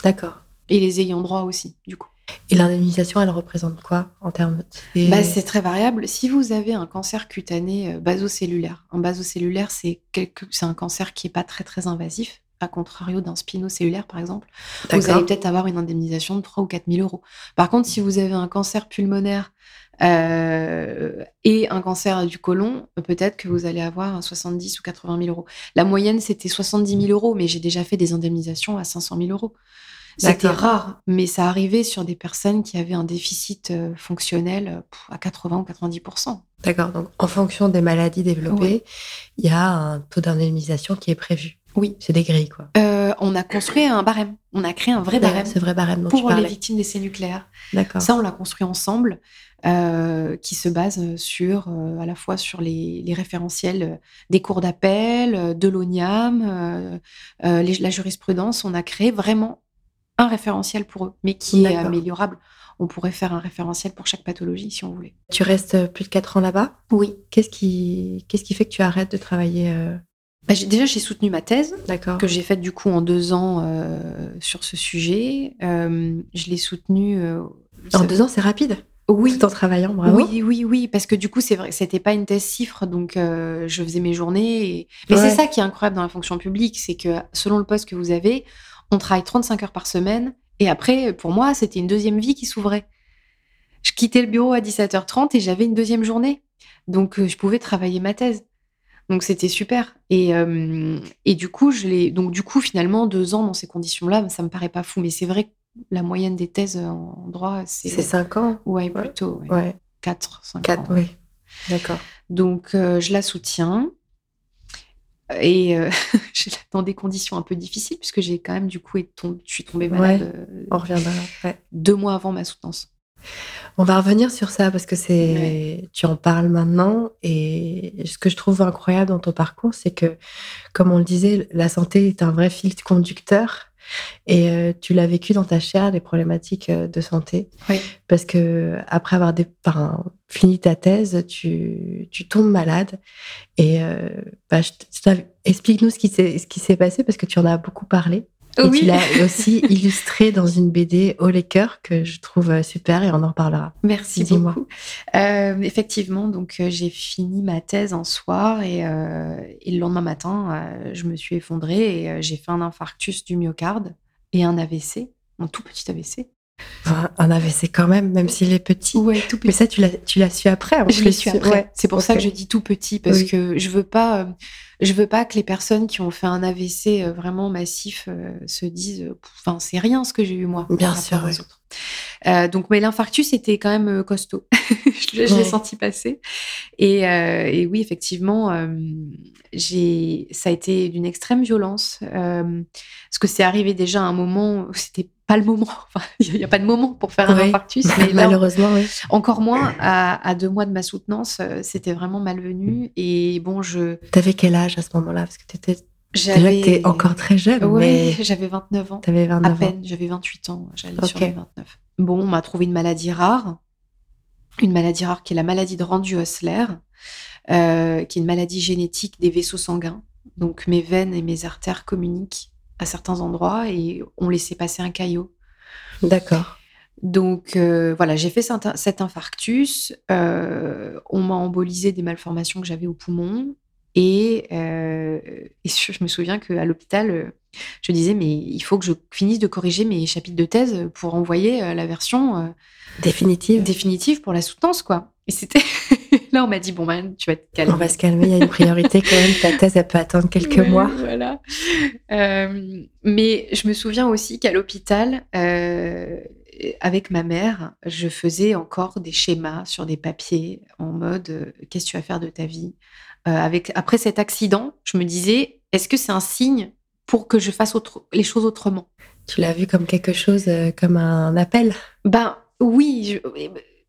D'accord. Et les ayants droit aussi, du coup. Et l'indemnisation, elle représente quoi en termes de... bah, C'est très variable. Si vous avez un cancer cutané euh, basocellulaire, un basocellulaire, c'est quelque... un cancer qui n'est pas très très invasif, à contrario d'un spinocellulaire par exemple, vous allez peut-être avoir une indemnisation de 3 ou 4 000 euros. Par contre, si vous avez un cancer pulmonaire euh, et un cancer du côlon, peut-être que vous allez avoir 70 ou 80 000 euros. La moyenne, c'était 70 000 euros, mais j'ai déjà fait des indemnisations à 500 000 euros. C'était rare, mais ça arrivait sur des personnes qui avaient un déficit euh, fonctionnel euh, à 80 ou 90% D'accord. Donc, en fonction des maladies développées, il y a un taux d'indemnisation qui est prévu. Oui. C'est des grilles, quoi. Euh, on a construit un barème. On a créé un vrai barème. C'est vrai barème pour les victimes d'essais nucléaires. D'accord. Ça, on l'a construit ensemble, qui se base sur à la fois sur les, référentiels des cours d'appel, de l'ONIAM, la jurisprudence. On a créé vraiment un référentiel pour eux, mais qui est améliorable. On pourrait faire un référentiel pour chaque pathologie si on voulait. Tu restes plus de 4 ans là-bas? Oui. Qu'est-ce qui, qu'est-ce qui fait que tu arrêtes de travailler euh? Bah, Déjà, j'ai soutenu ma thèse, D'accord. que j'ai faite du coup en deux ans euh, sur ce sujet. Euh, je l'ai soutenue. en deux ans, c'est rapide? Oui. Tout en travaillant, bravo. Oui, oui, oui, parce que du coup, c'est vrai c'était pas une thèse cifre, donc je faisais mes journées. Mais c'est ça qui est incroyable dans la fonction publique, c'est que selon le poste que vous avez, on travaille 35 heures par semaine. Et après, pour moi, c'était une deuxième vie qui s'ouvrait. Je quittais le bureau à 17h30 et j'avais une deuxième journée. Donc, euh, je pouvais travailler ma thèse. Donc, c'était super. Et, euh, et du coup, je l'ai. Donc, du coup, finalement, deux ans dans ces conditions-là, ça me paraît pas fou. Mais c'est vrai La moyenne des thèses en droit, c'est. C'est 5 ans Ouais, plutôt. Ouais. 4, 5 4, ans. oui. D'accord. Donc, euh, je la soutiens. Et euh, dans des conditions un peu difficiles, puisque j'ai quand même, du coup, été tom- je suis tombée malade euh, On reviendra. Ouais. deux mois avant ma soutenance. On va revenir sur ça parce que c'est, tu en parles maintenant et ce que je trouve incroyable dans ton parcours, c'est que, comme on le disait, la santé est un vrai fil conducteur et euh, tu l'as vécu dans ta chair les problématiques de santé Oui. parce que après avoir des, enfin, fini ta thèse, tu, tu tombes malade et euh, bah, explique-nous ce qui s'est passé parce que tu en as beaucoup parlé. Et tu l'as aussi illustré dans une BD Haut les cœurs que je trouve euh, super et on en reparlera. Merci beaucoup. Euh, effectivement, donc euh, j'ai fini ma thèse un soir et, euh, et le lendemain matin, je me suis effondrée et j'ai fait un infarctus du myocarde et un AVC, un tout petit AVC. Enfin, un AVC quand même, même s'il est petit. Ouais, tout Mais ça, tu l'as, tu l'as su après. en Je l'ai su après. Ouais. C'est pour ça que je dis tout petit parce Oui. que je veux pas, euh, je veux pas que les personnes qui ont fait un AVC euh, vraiment massif euh, se disent, enfin c'est rien ce que j'ai eu moi. Bien sûr, ouais. autres. Donc mais l'infarctus était quand même costaud. je l'ai je l'ai Ouais. senti passer. Et, et oui effectivement, j'ai, ça a été d'une extrême violence parce que c'est arrivé déjà à un moment où c'était pas le moment. Enfin, il n'y a pas de moment pour faire un Oui. infarctus. Mais là, Malheureusement, oui. encore moins à, à deux mois de ma soutenance, euh, c'était vraiment malvenu. Et bon, je T'avais quel âge à ce moment-là? Parce que t'étais, j'avais encore très jeune, Ouais, mais j'avais 29 ans. t'avais À 29 ans. peine, j'avais 28 ans, j'allais sur Ok. les 29. Bon, on m'a trouvé une maladie rare, une maladie rare qui est la maladie de Randu-Hössler, euh, qui est une maladie génétique des vaisseaux sanguins. Donc mes veines et mes artères communiquent à certains endroits et on laissait passer un caillot. D'accord. Donc euh, voilà, j'ai fait cet, infarctus. euh, on m'a embolisé des malformations que j'avais au poumon. Et, euh, et je, me souviens qu'à l'hôpital, je disais, mais il faut que je finisse de corriger mes chapitres de thèse pour envoyer la version Définitive. définitive pour la soutenance, quoi. Et c'était. Là, on m'a dit, bon, ben, tu vas te calmer. On va se calmer, il y a une priorité quand même. Ta thèse, elle peut attendre quelques Ouais, mois. Voilà. Euh, mais je me souviens aussi qu'à l'hôpital, euh, avec ma mère, je faisais encore des schémas sur des papiers en mode euh, qu'est-ce que tu vas faire de ta vie? Avec après cet accident, je me disais est-ce que c'est un signe pour que je fasse autre- les choses autrement? Tu l'as vu comme quelque chose, comme un appel? Ben oui, je,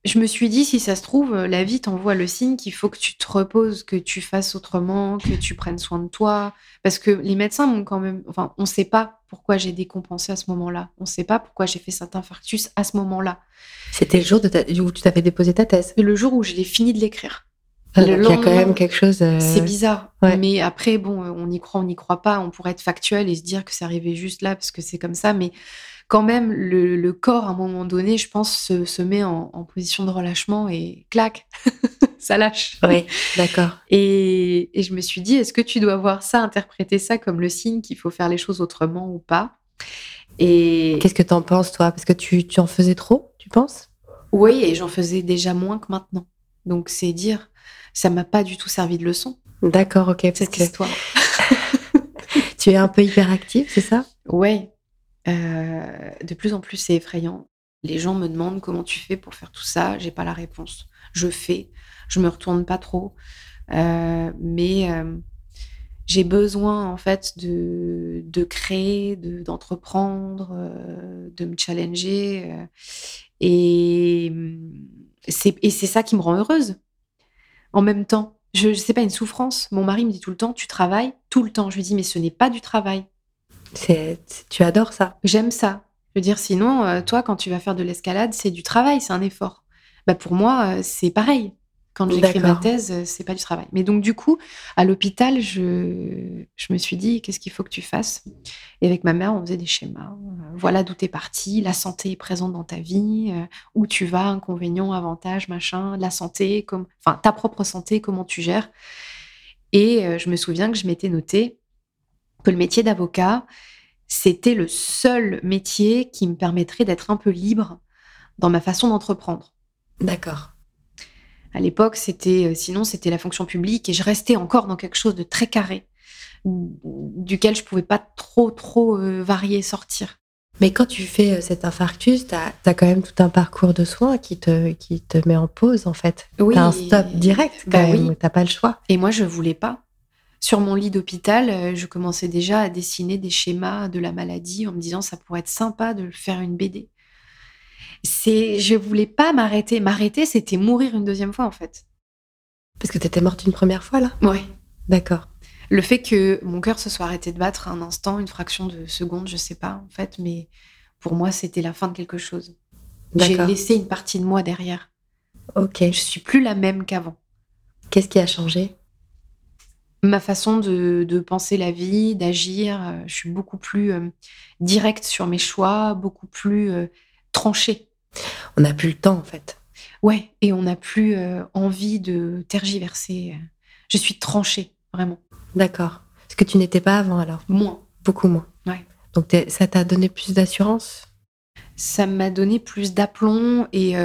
je me suis dit si ça se trouve, la vie t'envoie le signe qu'il faut que tu te reposes, que tu fasses autrement, que tu prennes soin de toi. Parce que les médecins m'ont quand même. Enfin, on ne sait pas pourquoi j'ai décompensé à ce moment-là. On ne sait pas pourquoi j'ai fait cet infarctus à ce moment-là. C'était le jour de ta- où tu t'avais déposé ta thèse. Le jour où je l'ai fini de l'écrire. Ah, Le il y a quand même quelque chose. euh, C'est bizarre. ouais. Mais après, bon, euh, on y croit, on n'y croit pas. On pourrait être factuel et se dire que c'est arrivé juste là parce que c'est comme ça. Mais quand même, le, le corps, à un moment donné, je pense, se, se met en, en position de relâchement et clac, ça lâche. Oui, d'accord. Et, et je me suis dit, est-ce que tu dois voir ça, interpréter ça comme le signe qu'il faut faire les choses autrement ou pas? Et Qu'est-ce que t'en penses, toi? Parce que tu, tu en faisais trop, tu penses? Oui, et j'en faisais déjà moins que maintenant. Donc c'est dire, ça m'a pas du tout servi de leçon, D'accord, ok. Cette histoire. tu es un peu hyperactive, c'est ça? Ouais. Euh, de plus en plus, c'est effrayant. Les gens me demandent comment tu fais pour faire tout ça. J'ai pas la réponse. Je fais. Je me retourne pas trop. Euh, mais euh, j'ai besoin, en fait, de, de créer, de- d'entreprendre, de me challenger. et c'est et c'est ça qui me rend heureuse. En même temps, je, je sais pas, une souffrance. Mon mari me dit tout le temps, tu travailles tout le temps. Je lui dis, mais ce n'est pas du travail. C'est, Tu adores ça J'aime ça. Je veux dire, sinon, euh, toi, quand tu vas faire de l'escalade, c'est du travail, c'est un effort. Bah, pour moi, euh, c'est pareil. Quand j'écris ma thèse, euh, c'est pas du travail. Mais donc, du coup, à l'hôpital, je, je me suis dit, qu'est-ce qu'il faut que tu fasses? Et avec ma mère, on faisait des schémas. Voilà d'où t'es parti, la santé est présente dans ta vie, où tu vas, inconvénients, avantages, machin, la santé, comme, enfin, ta propre santé, comment tu gères? Et je me souviens que je m'étais noté que le métier d'avocat, c'était le seul métier qui me permettrait d'être un peu libre dans ma façon d'entreprendre. D'accord. À l'époque, c'était euh, sinon c'était la fonction publique et je restais encore dans quelque chose de très carré, duquel je pouvais pas trop trop euh, varier, sortir. Mais quand tu fais cet infarctus, tu as, quand même tout un parcours de soins qui te, qui te met en pause, en fait. Oui. Tu un stop direct, quand bah même. Oui. Tu pas le choix. Et moi, je voulais pas. Sur mon lit d'hôpital, je commençais déjà à dessiner des schémas de la maladie en me disant ça pourrait être sympa de faire une BD. C'est, je voulais pas m'arrêter. M'arrêter, c'était mourir une deuxième fois, en fait. Parce que tu étais morte une première fois, là? Oui. D'accord. Le fait que mon cœur se soit arrêté de battre un instant, une fraction de seconde, je sais pas, en fait, mais pour moi, c'était la fin de quelque chose. J'ai laissé une partie de moi derrière. Ok. Je suis plus la même qu'avant. Qu'est-ce qui a changé? Ma façon de, de, penser la vie, d'agir, euh, je suis beaucoup plus euh, directe sur mes choix, beaucoup plus euh, tranchée. On n'a plus le temps, en fait. Ouais, et on n'a plus euh, envie de tergiverser. Je suis tranchée, vraiment. D'accord. Ce que tu n'étais pas avant, alors? Moins. Beaucoup moins. Ouais. Donc ça t'a donné plus d'assurance? Ça m'a donné plus d'aplomb et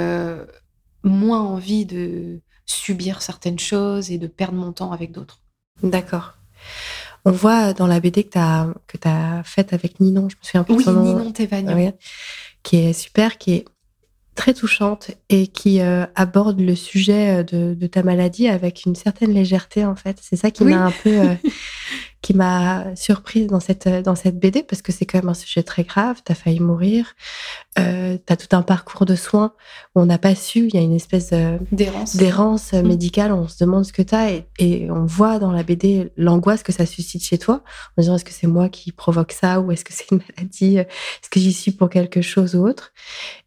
moins envie de subir certaines choses et de perdre mon temps avec d'autres. D'accord. On voit dans la BD que tu as, que as faite avec Ninon, je me souviens plus oui, son nom. Ninon Thévagnon. Oui, qui est super, qui est très touchante et qui euh, aborde le sujet euh, de, de, ta maladie avec une certaine légèreté en fait. C'est ça qui oui. m'a un peu euh, qui m'a surprise dans cette dans cette BD parce que c'est quand même un sujet très grave. T'as failli mourir, euh, t'as tout un parcours de soins où on n'a pas su. Il y a une espèce d'errance d'errance mmh. médicale. On se demande ce que t'as et, et on voit dans la BD l'angoisse que ça suscite chez toi en disant est-ce que c'est moi qui provoque ça ou est-ce que c'est une maladie Est-ce que j'y suis pour quelque chose ou autre?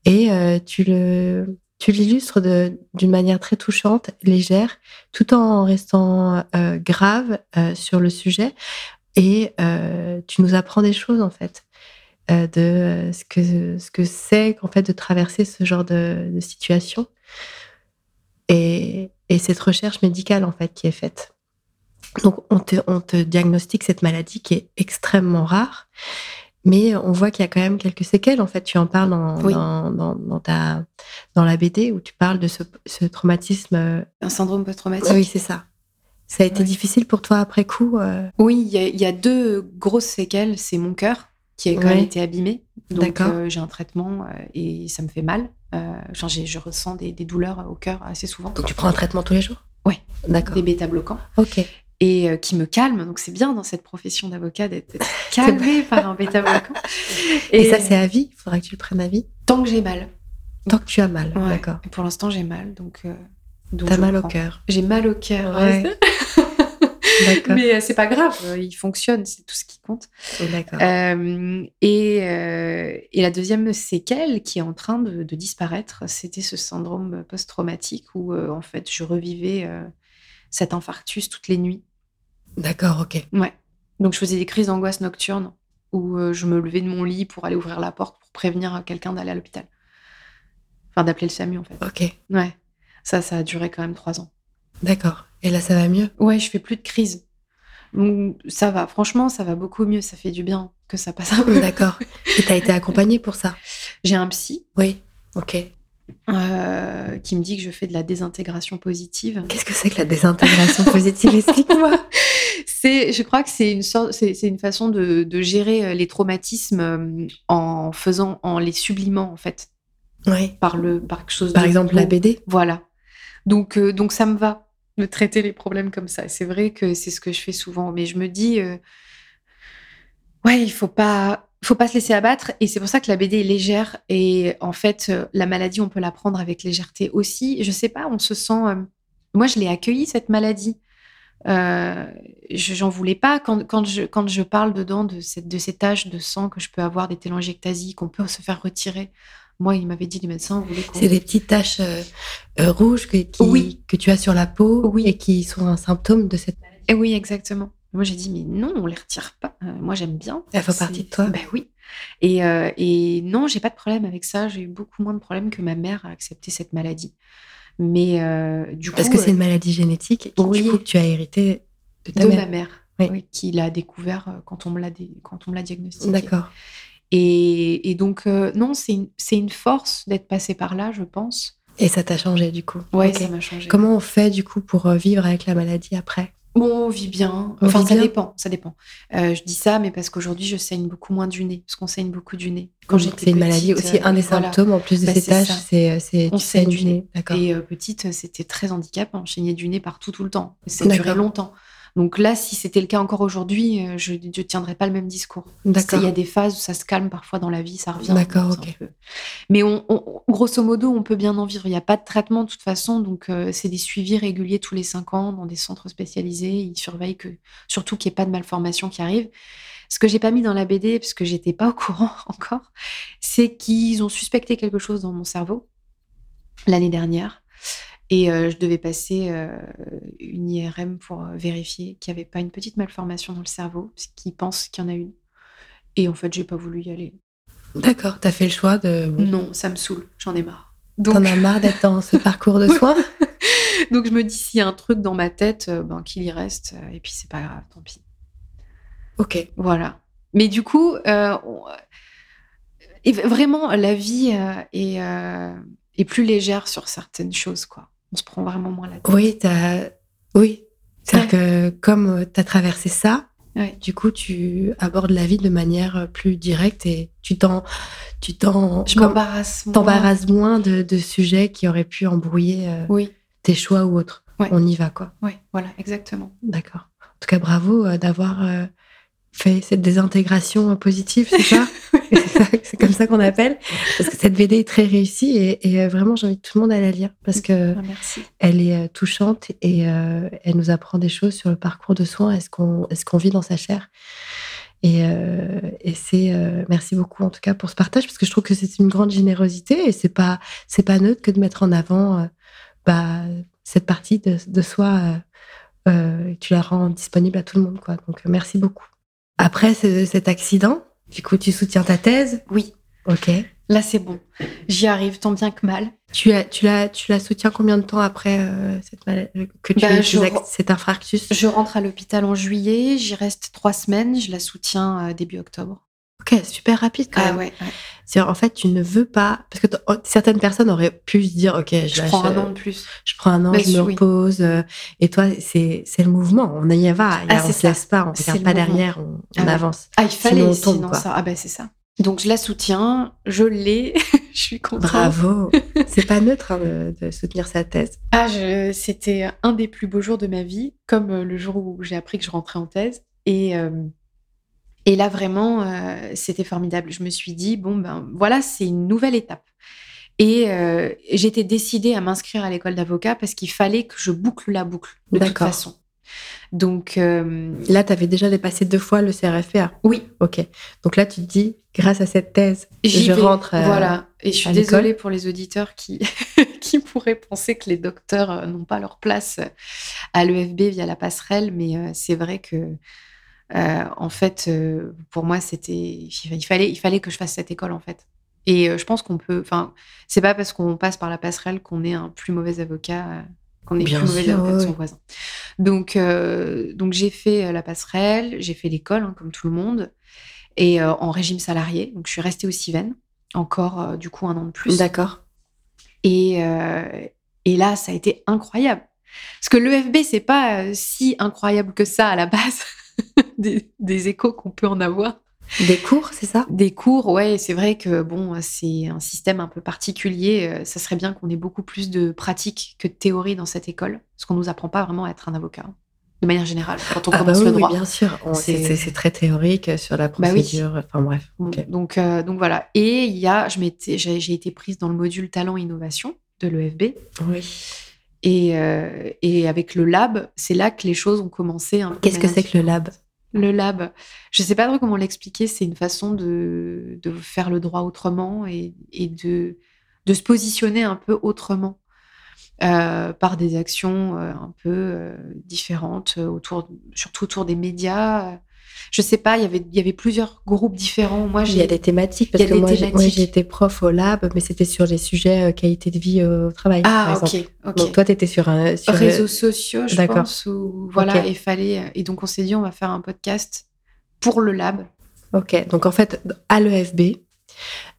Et euh, tu le tu l'illustres d'une manière très touchante, légère, tout en restant euh, grave euh, sur le sujet. Et euh, tu nous apprends des choses, en fait, de ce que ce que c'est fait de traverser ce genre de, de situation. Et, et, cette recherche médicale, en fait, qui est faite. Donc, on te, on te diagnostique cette maladie qui est extrêmement rare. Mais on voit qu'il y a quand même quelques séquelles. En fait, tu en parles dans, oui. dans, dans, dans, ta, dans la BD où tu parles de ce, ce traumatisme. Un syndrome post-traumatique. Oui, c'est ça. Ça a été difficile pour toi après coup euh, Oui, il y, a- il y a deux grosses séquelles. C'est mon cœur qui a quand même été abîmé. Donc D'accord. euh, j'ai un traitement euh, et ça me fait mal. Euh, je ressens des, des douleurs au cœur assez souvent. Donc tu prends un traitement tous les jours? Ouais. D'accord. Des bêta-bloquants. Ok. Et euh, qui me calment. Donc c'est bien dans cette profession d'avocat d'être calmé par un bêta-bloquant. Et, ça, c'est à vie? Il faudra que tu le prennes à vie? Tant que j'ai mal. Tant que tu as mal. Ouais. D'accord. Pour l'instant, j'ai mal. Donc, euh, donc T'as mal au cœur. J'ai mal au cœur. Mais euh, c'est pas grave, il fonctionne, c'est tout ce qui compte. Euh, et, euh, et la deuxième séquelle qui est en train de, de disparaître, c'était ce syndrome post-traumatique où euh, en fait je revivais cet infarctus toutes les nuits. D'accord, ok. Ouais. Donc je faisais des crises d'angoisse nocturnes où euh, je me levais de mon lit pour aller ouvrir la porte pour prévenir quelqu'un d'aller à l'hôpital. Enfin d'appeler le SAMU en fait. Ok. Ouais. Ça, ça a duré quand même trois ans. D'accord. Et là, ça va mieux? Ouais, je fais plus de crise. Donc, ça va, franchement, ça va beaucoup mieux. Ça fait du bien que ça passe un peu. D'accord. Et t'as été accompagnée pour ça? J'ai un psy Oui. Ok. euh, qui me dit que je fais de la désintégration positive. Qu'est-ce que c'est que la désintégration positive? Explique-moi. C'est, je crois que c'est une sorte, c'est, une façon de, de gérer euh, les traumatismes euh, en faisant, en les sublimant en fait Oui. par le, par quelque chose. Par de exemple, la BD Voilà. Donc, euh, donc ça me va de traiter les problèmes comme ça. C'est vrai que c'est ce que je fais souvent, mais je me dis, euh, ouais, il faut pas, faut pas se laisser abattre. Et c'est pour ça que la BD est légère. Et en fait, la maladie, on peut la prendre avec légèreté aussi. Je sais pas, on se sent. euh, moi, je l'ai accueillie cette maladie. Euh, je- j'en voulais pas quand, quand, je, quand je parle dedans de, cette, de ces taches de sang que je peux avoir, des télangiectasies, qu'on peut se faire retirer. Moi, il m'avait dit, les médecins. C'est des petites taches euh, euh, rouges que, qui- Oui. que tu as sur la peau Oui. et qui sont un symptôme de cette maladie. Eh oui, exactement. Moi, j'ai dit, mais non, on les retire pas. Euh, moi, j'aime bien. Elles font C'est- partie de toi. Ben oui. Et, euh, et non, j'ai pas de problème avec ça. J'ai eu beaucoup moins de problèmes que ma mère à accepter cette maladie. Mais euh, du Parce coup, que c'est une maladie génétique qui, Oui. du coup, que tu as hérité de ta de mère. ma mère, Oui. oui, qui l'a découvert euh, quand on me l'a dé- quand on me l'a diagnostiqué. D'accord. Et, et donc, euh, non, c'est une, c'est une force d'être passé par là, je pense. Et ça t'a changé, du coup Ok. ça m'a changé. Comment on fait, du coup, pour euh, vivre avec la maladie après? Bon, on vit bien. On Enfin, vit ça bien dépend, ça dépend. Euh, je dis ça, mais parce qu'aujourd'hui, je saigne beaucoup moins du nez, parce qu'on saigne beaucoup du nez. Quand j'étais c'est une maladie aussi, un euh, des voilà. symptômes en plus de Bah, ces c'est tâches, ça. c'est c'est On tu saignes du nez. D'accord. Et euh, petite, c'était très handicapant. Je saignais du nez partout, tout le temps. Ça durait longtemps. Donc là, si c'était le cas encore aujourd'hui, euh, je ne tiendrais pas le même discours. D'accord. Il y a des phases où ça se calme parfois dans la vie, ça revient. D'accord, c'est un ok. peu- Mais on, on- grosso modo, on peut bien en vivre. Il n'y a pas de traitement de toute façon, donc euh, c'est des suivis réguliers tous les cinq ans dans des centres spécialisés. Ils surveillent que, surtout qu'il n'y ait pas de malformation qui arrive. Ce que j'ai pas mis dans la BD, parce que j'étais pas au courant encore, c'est qu'ils ont suspecté quelque chose dans mon cerveau l'année dernière. Et euh, je devais passer euh, une IRM pour euh, vérifier qu'il n'y avait pas une petite malformation dans le cerveau, parce qu'ils pensent qu'il y en a une. Et en fait, j'ai pas voulu y aller. D'accord, t'as fait le choix de. Non, ça me saoule, j'en ai marre. T'en Donc, as marre d'être dans ce parcours de soins? Donc je me dis, s'il y a un truc dans ma tête, ben, qu'il y reste, et puis c'est pas grave, tant pis. Ok. Voilà. Mais du coup, euh, on- et v- vraiment, la vie est, euh, est plus légère sur certaines choses, quoi. On se prend vraiment moins la tête. Oui, t'as. Oui. C'est-à-dire que comme tu as traversé ça, Ouais. du coup, tu abordes la vie de manière euh, plus directe et tu t'en. Tu t'en. Je m'embarrasse. moins. T'embarrasses moins de, de sujets qui auraient pu embrouiller euh, Oui, tes choix ou autres. Ouais. On y va, quoi. ouais, voilà, exactement. D'accord. En tout cas, bravo euh, d'avoir euh, fait cette désintégration positive, c'est ça C'est ça- C'est comme ça qu'on appelle. Parce que cette BD est très réussie et, et, euh, vraiment, j'invite tout le monde à la lire parce que Ah, merci. elle est euh, touchante et euh, elle nous apprend des choses sur le parcours de soins et ce qu'on est-ce qu'on vit dans sa chair? Et, euh, et c'est euh, merci beaucoup en tout cas pour ce partage parce que je trouve que c'est une grande générosité et c'est pas c'est pas neutre que de mettre en avant bah, cette partie de, de soi. tu la rends disponible à tout le monde quoi. Donc merci beaucoup. Après ce- cet accident, du coup tu soutiens ta thèse? Oui, Ok. là c'est bon. J'y arrive tant bien que mal. Tu as, tu la, tu la soutiens combien de temps après euh, cette mal- que tu Bah, as cet infarctus? Je rentre à l'hôpital en juillet, j'y reste trois semaines, je la soutiens euh, début octobre. Ok, super rapide quand Ah même. ouais, ouais. C'est-à-dire, en fait, tu ne veux pas. Parce que oh, certaines personnes auraient pu se dire Ok, je, Je lâche, prends un euh, an de plus. je prends un an, Mais je me oui. repose. euh, et toi, c'est c'est le mouvement. On y va. Ah, on c'est se laisse pas. On ne C'est regarde pas mouvement. derrière. On, Ah on ouais. avance. Ah, il fallait, Sinon, on tombe, ça. Ah ben c'est ça. Donc je la soutiens, je l'ai, je suis contente. Bravo. c'est pas neutre hein, de, de soutenir sa thèse. Ah, c'était un des plus beaux jours de ma vie, comme euh, le jour où j'ai appris que je rentrais en thèse. Et, euh, et là, vraiment, euh, c'était formidable. Je me suis dit, bon, ben voilà, c'est une nouvelle étape. Et euh, j'étais décidée à m'inscrire à l'école d'avocat parce qu'il fallait que je boucle la boucle, de toute façon. Donc, euh, Là, tu avais déjà dépassé deux fois le CRFPA. oui, Ok. Donc là, tu te dis, grâce à cette thèse, je vais, rentre. voilà. Et je suis désolée pour les auditeurs qui, qui pourraient penser que les docteurs n'ont pas leur place à l'EFB via la passerelle, mais c'est vrai que, euh, en fait, euh, pour moi, c'était, il fallait, il fallait que je fasse cette école, en fait. Et euh, je pense qu'on peut, enfin, c'est pas parce qu'on passe par la passerelle qu'on est un plus mauvais avocat, qu'on est Bien plus mauvais avocat que son voisin. Donc, donc j'ai fait la passerelle, j'ai fait l'école, hein, comme tout le monde, et en régime salarié. Donc, je suis restée au Civen, encore du coup un an de plus. D'accord. Et, et là, ça a été incroyable. Parce que l'EFB, c'est pas si incroyable que ça à la base des, des échos qu'on peut en avoir. Des cours, c'est ça? Des cours, ouais, c'est vrai que bon, c'est un système un peu particulier. Euh, Ça serait bien qu'on ait beaucoup plus de pratique que de théorie dans cette école, parce qu'on nous apprend pas vraiment à être un avocat, de manière générale, quand on Ah bah commence oui, le oui, droit. bien sûr. C'est très théorique euh, sur la Bah oui. procédure. Enfin bref. Donc, euh, donc voilà. Et il y a, je m'étais, j'ai été prise dans le module talent innovation de l'EFB. Oui. Et, euh, et avec le lab, c'est là que les choses ont commencé. Qu'est-ce que c'est que le lab? Le lab, je sais pas trop comment l'expliquer. C'est une façon de, faire le droit autrement et, de, se positionner un peu autrement euh, par des actions euh, un peu euh, différentes, surtout autour des médias. Je sais pas, il y avait, il y avait plusieurs groupes différents. Moi, Il y a des thématiques parce que moi, été prof au lab, mais c'était sur les sujets euh, qualité de vie euh, au travail. ah par ok ok Donc toi, tu étais sur un sur, euh, réseaux sociaux, je pense. Ou, voilà, Ok. et fallait. Et donc on s'est dit, on va faire un podcast pour le lab. Ok, donc en fait, à l'EFB,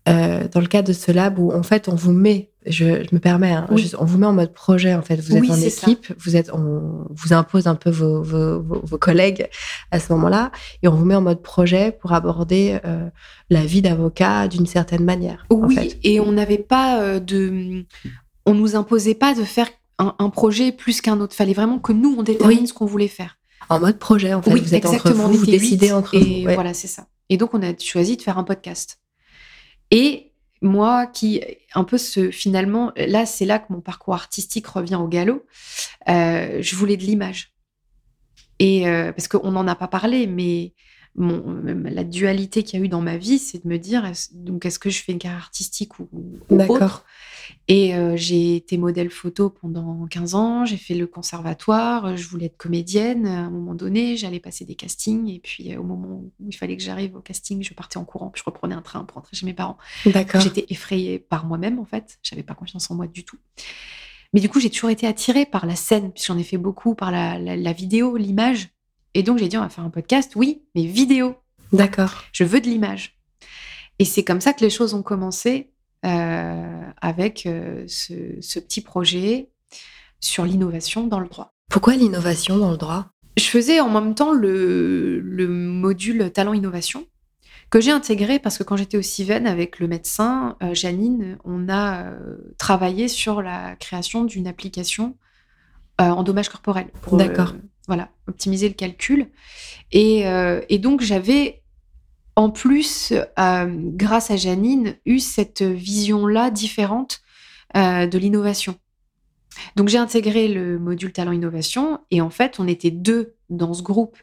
euh, dans le cadre de ce lab où en fait on vous met, je, me permets, hein, on vous met en mode projet en fait. Vous êtes en équipe, vous êtes, on vous impose un peu vos, vos, collègues à ce moment-là et on vous met en mode projet pour aborder euh, la vie d'avocat d'une certaine manière. Oui, et on n'avait pas euh, de, on nous imposait pas de faire un, projet plus qu'un autre. Fallait vraiment que nous on détermine ce qu'on voulait faire. En mode projet en fait. Oui, vous êtes exactement. Entre vous, vous décidez entre et Voilà, c'est ça. Et donc on a choisi de faire un podcast. Et moi qui un peu ce finalement là c'est là que mon parcours artistique revient au galop euh, je voulais de l'image. Et euh, parce qu'on n'en a pas parlé mais la dualité qu'il y a eu dans ma vie c'est de me dire donc est-ce que je fais une carrière artistique ou, ou et euh, j'ai été modèle photo pendant 15 ans, j'ai fait le conservatoire, je voulais être comédienne à un moment donné, j'allais passer des castings et puis euh, au moment où il fallait que j'arrive au casting, je partais en courant, puis je reprenais un train pour rentrer chez mes parents. D'accord. J'étais effrayée par moi-même en fait, j'avais pas confiance en moi du tout. Mais du coup, j'ai toujours été attirée par la scène, puisque j'en ai fait beaucoup, par la, la vidéo, l'image. Et donc, j'ai dit, on va faire un podcast, oui, mais vidéo. D'accord. Je veux de l'image. Et c'est comme ça que les choses ont commencé. Euh, avec euh, ce, petit projet sur l'innovation dans le droit. Pourquoi l'innovation dans le droit? Je faisais en même temps le, module talent innovation que j'ai intégré parce que quand j'étais au CIVEN avec le médecin euh, Janine, on a travaillé sur la création d'une application en dommage corporel. D'accord. voilà, optimiser le calcul. Et, et donc j'avais en plus, euh, grâce à Janine, eu cette vision-là différente euh, de l'innovation. Donc j'ai intégré le module talent innovation et en fait on était deux dans ce groupe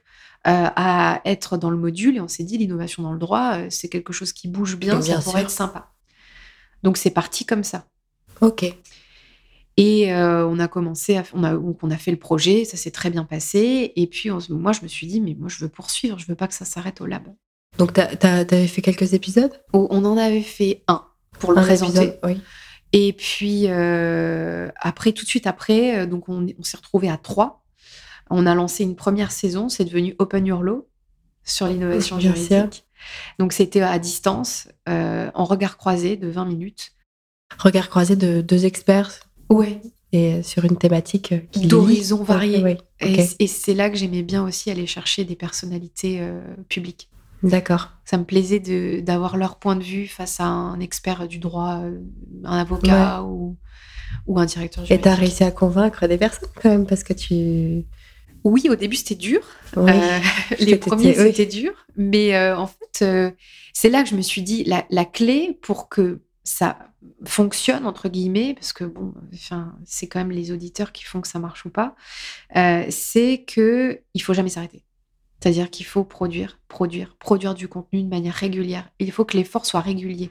euh, à être dans le module et on s'est dit l'innovation dans le droit c'est quelque chose qui bouge bien, ça pourrait être sympa. Donc c'est parti comme ça. Ok. Et on a commencé, à, on, a, on a fait le projet, ça s'est très bien passé. Et puis moi je me suis dit mais moi je veux poursuivre, je veux pas que ça s'arrête au lab. Donc, tu avais fait quelques épisodes? On en avait fait un pour le présenter. oui. Et puis, euh, après, tout de suite après, euh, donc on, s'est retrouvé à trois. On a lancé une première saison, c'est devenu Open Your Law sur l'innovation juridique. Donc, c'était à distance, euh, en regard croisé de 20 minutes. Regard croisé de deux experts Oui. Et sur une thématique d'horizons variés. Et, c'est là que j'aimais bien aussi aller chercher des personnalités publiques. D'accord. Ça me plaisait d'avoir leur point de vue face à un expert du droit, euh, un avocat ou, ou, un directeur juridique. Et tu as réussi à convaincre des personnes quand même parce que tu... Oui, au début c'était dur. Euh, les premiers c'était dur. Mais euh, en fait, c'est là que je me suis dit, la, la, clé pour que ça fonctionne, entre guillemets, parce que bon, enfin, c'est quand même les auditeurs qui font que ça marche ou pas, c'est qu'il ne faut jamais s'arrêter. C'est-à-dire qu'il faut produire, produire, produire du contenu de manière régulière. Il faut que l'effort soit régulier.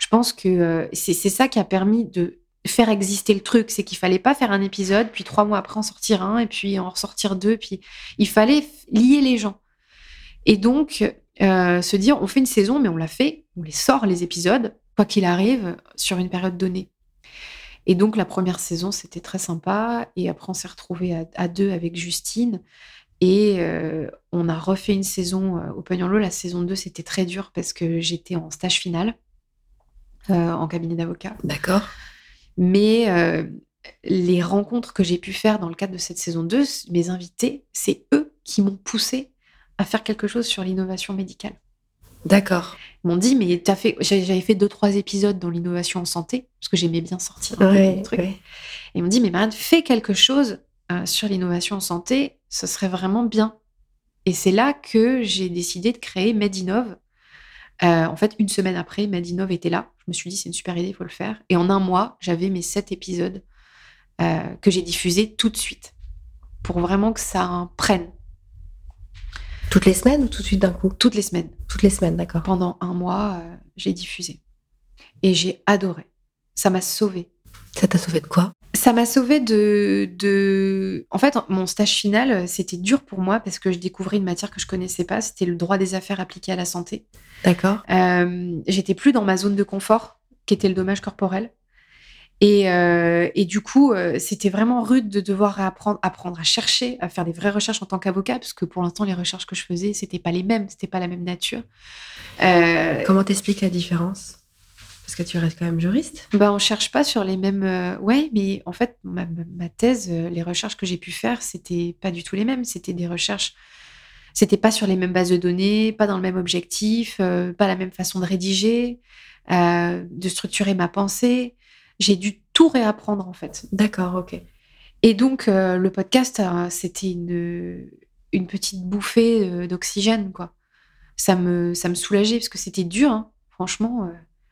Je pense que euh, c'est ça qui a permis de faire exister le truc. C'est qu'il fallait pas faire un épisode, puis trois mois après en sortir un, et puis en ressortir deux. Puis il fallait lier les gens. Et donc, euh, se dire, on fait une saison, mais on l'a fait, on les sort, les épisodes, quoi qu'il arrive, sur une période donnée. Et donc, la première saison, c'était très sympa. Et après, on s'est retrouvés à, à, deux avec Justine. Et euh, on a refait une saison euh, au Pognon La saison 2, c'était très dur parce que j'étais en stage final euh, en cabinet d'avocat. D'accord. Mais les rencontres que j'ai pu faire dans le cadre de cette saison 2, mes invités, c'est eux qui m'ont poussé à faire quelque chose sur l'innovation médicale. D'accord. Ils m'ont dit, mais as fait, j'avais fait deux, trois épisodes dans l'innovation en santé, parce que j'aimais bien sortir un truc. Et ils m'ont dit, mais Marianne, fais quelque chose sur l'innovation en santé ce serait vraiment bien. Et c'est là que j'ai décidé de créer Medinov. Euh, en fait, une semaine après, Medinov était là. Je me suis dit, c'est une super idée, il faut le faire. Et en un mois, j'avais mes sept épisodes euh, que j'ai diffusés tout de suite pour vraiment que ça prenne. Toutes les semaines ou tout de suite d'un coup? Toutes les semaines. Toutes les semaines, d'accord. Pendant un mois, euh, j'ai diffusé. Et j'ai adoré. Ça m'a sauvé. Ça t'a sauvé de quoi? Ça m'a sauvé de, de. En fait, mon stage final, c'était dur pour moi parce que je découvrais une matière que je connaissais pas. C'était le droit des affaires appliqué à la santé. D'accord. Euh, J'étais plus dans ma zone de confort, qui était le dommage corporel. Et, euh, et du coup, euh, c'était vraiment rude de devoir apprendre, apprendre à chercher, à faire des vraies recherches en tant qu'avocat, parce que pour l'instant, les recherches que je faisais, c'était pas les mêmes, c'était pas la même nature. Euh, Comment t'expliques la différence? Parce que tu restes quand même juriste. Bah, on cherche pas sur les mêmes. euh, Ouais, mais en fait, ma, thèse, euh, les recherches que j'ai pu faire, c'était pas du tout les mêmes. C'était des recherches. C'était pas sur les mêmes bases de données, pas dans le même objectif, euh, pas la même façon de rédiger, euh, de structurer ma pensée. J'ai dû tout réapprendre en fait. D'accord, ok. Et donc, le podcast, c'était une, une petite bouffée d'oxygène, quoi. Ça me, ça me soulageait parce que c'était dur, hein. franchement.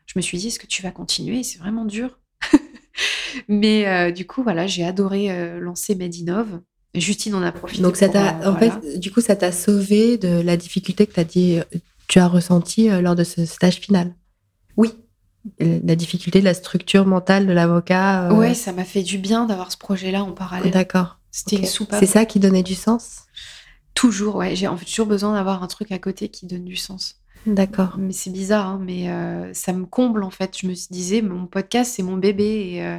Je me suis dit, est-ce que tu vas continuer? C'est vraiment dur. Mais euh, du coup, voilà, j'ai adoré euh, lancer Medinov. Justine en a profité. Donc, ça t'a, euh, en voilà. fait, du coup, ça t'a sauvé de la difficulté que t'as dit, tu as ressenti euh, lors de ce stage final? Oui, La difficulté de la structure mentale de l'avocat. ouais, ça m'a fait du bien d'avoir ce projet-là en parallèle. D'accord. C'était ok. une soupape. C'est ça qui donnait du sens? Toujours, ouais. J'ai en fait toujours besoin d'avoir un truc à côté qui donne du sens. D'accord. Mais c'est bizarre, hein, mais euh, ça me comble en fait. Je me disais, mon podcast, c'est mon bébé et euh,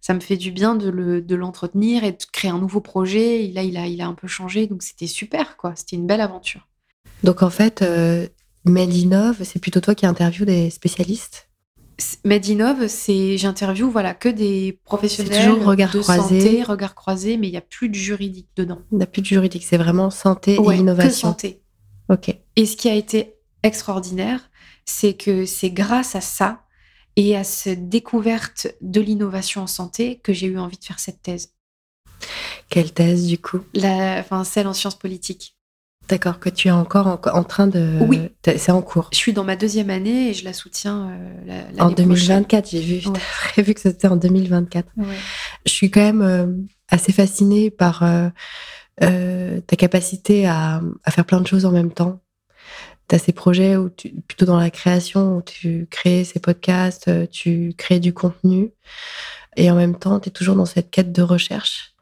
ça me fait du bien de le- de l'entretenir et de créer un nouveau projet. Et là, il a, il a un peu changé, donc c'était super, quoi. C'était une belle aventure. Donc, en fait, euh, Medinov, c'est plutôt toi qui interviews des spécialistes? Medinov, c'est j'interviewe voilà que des professionnels toujours regard de croisé. santé, regard croisé, mais il y a plus de juridique dedans. Il n'y a plus de juridique, c'est vraiment santé Ouais, et que innovation. santé. Ok. Et ce qui a été extraordinaire, c'est que c'est grâce à ça et à cette découverte de l'innovation en santé que j'ai eu envie de faire cette thèse. Quelle thèse, du coup? La, enfin, celle en sciences politiques. D'accord, que tu es encore en, en train de. Oui. C'est en cours. Je suis dans ma deuxième année et je la soutiens euh, la- En prochaine. 2024, j'ai vu. Ouais. Prévu que c'était en 2024. Ouais. Je suis quand même euh, assez fascinée par euh, euh, ta capacité à, à faire plein de choses en même temps. Tu as ces projets où tu, plutôt dans la création, où tu crées ces podcasts, euh, tu crées du contenu. Et en même temps, tu es toujours dans cette quête de recherche.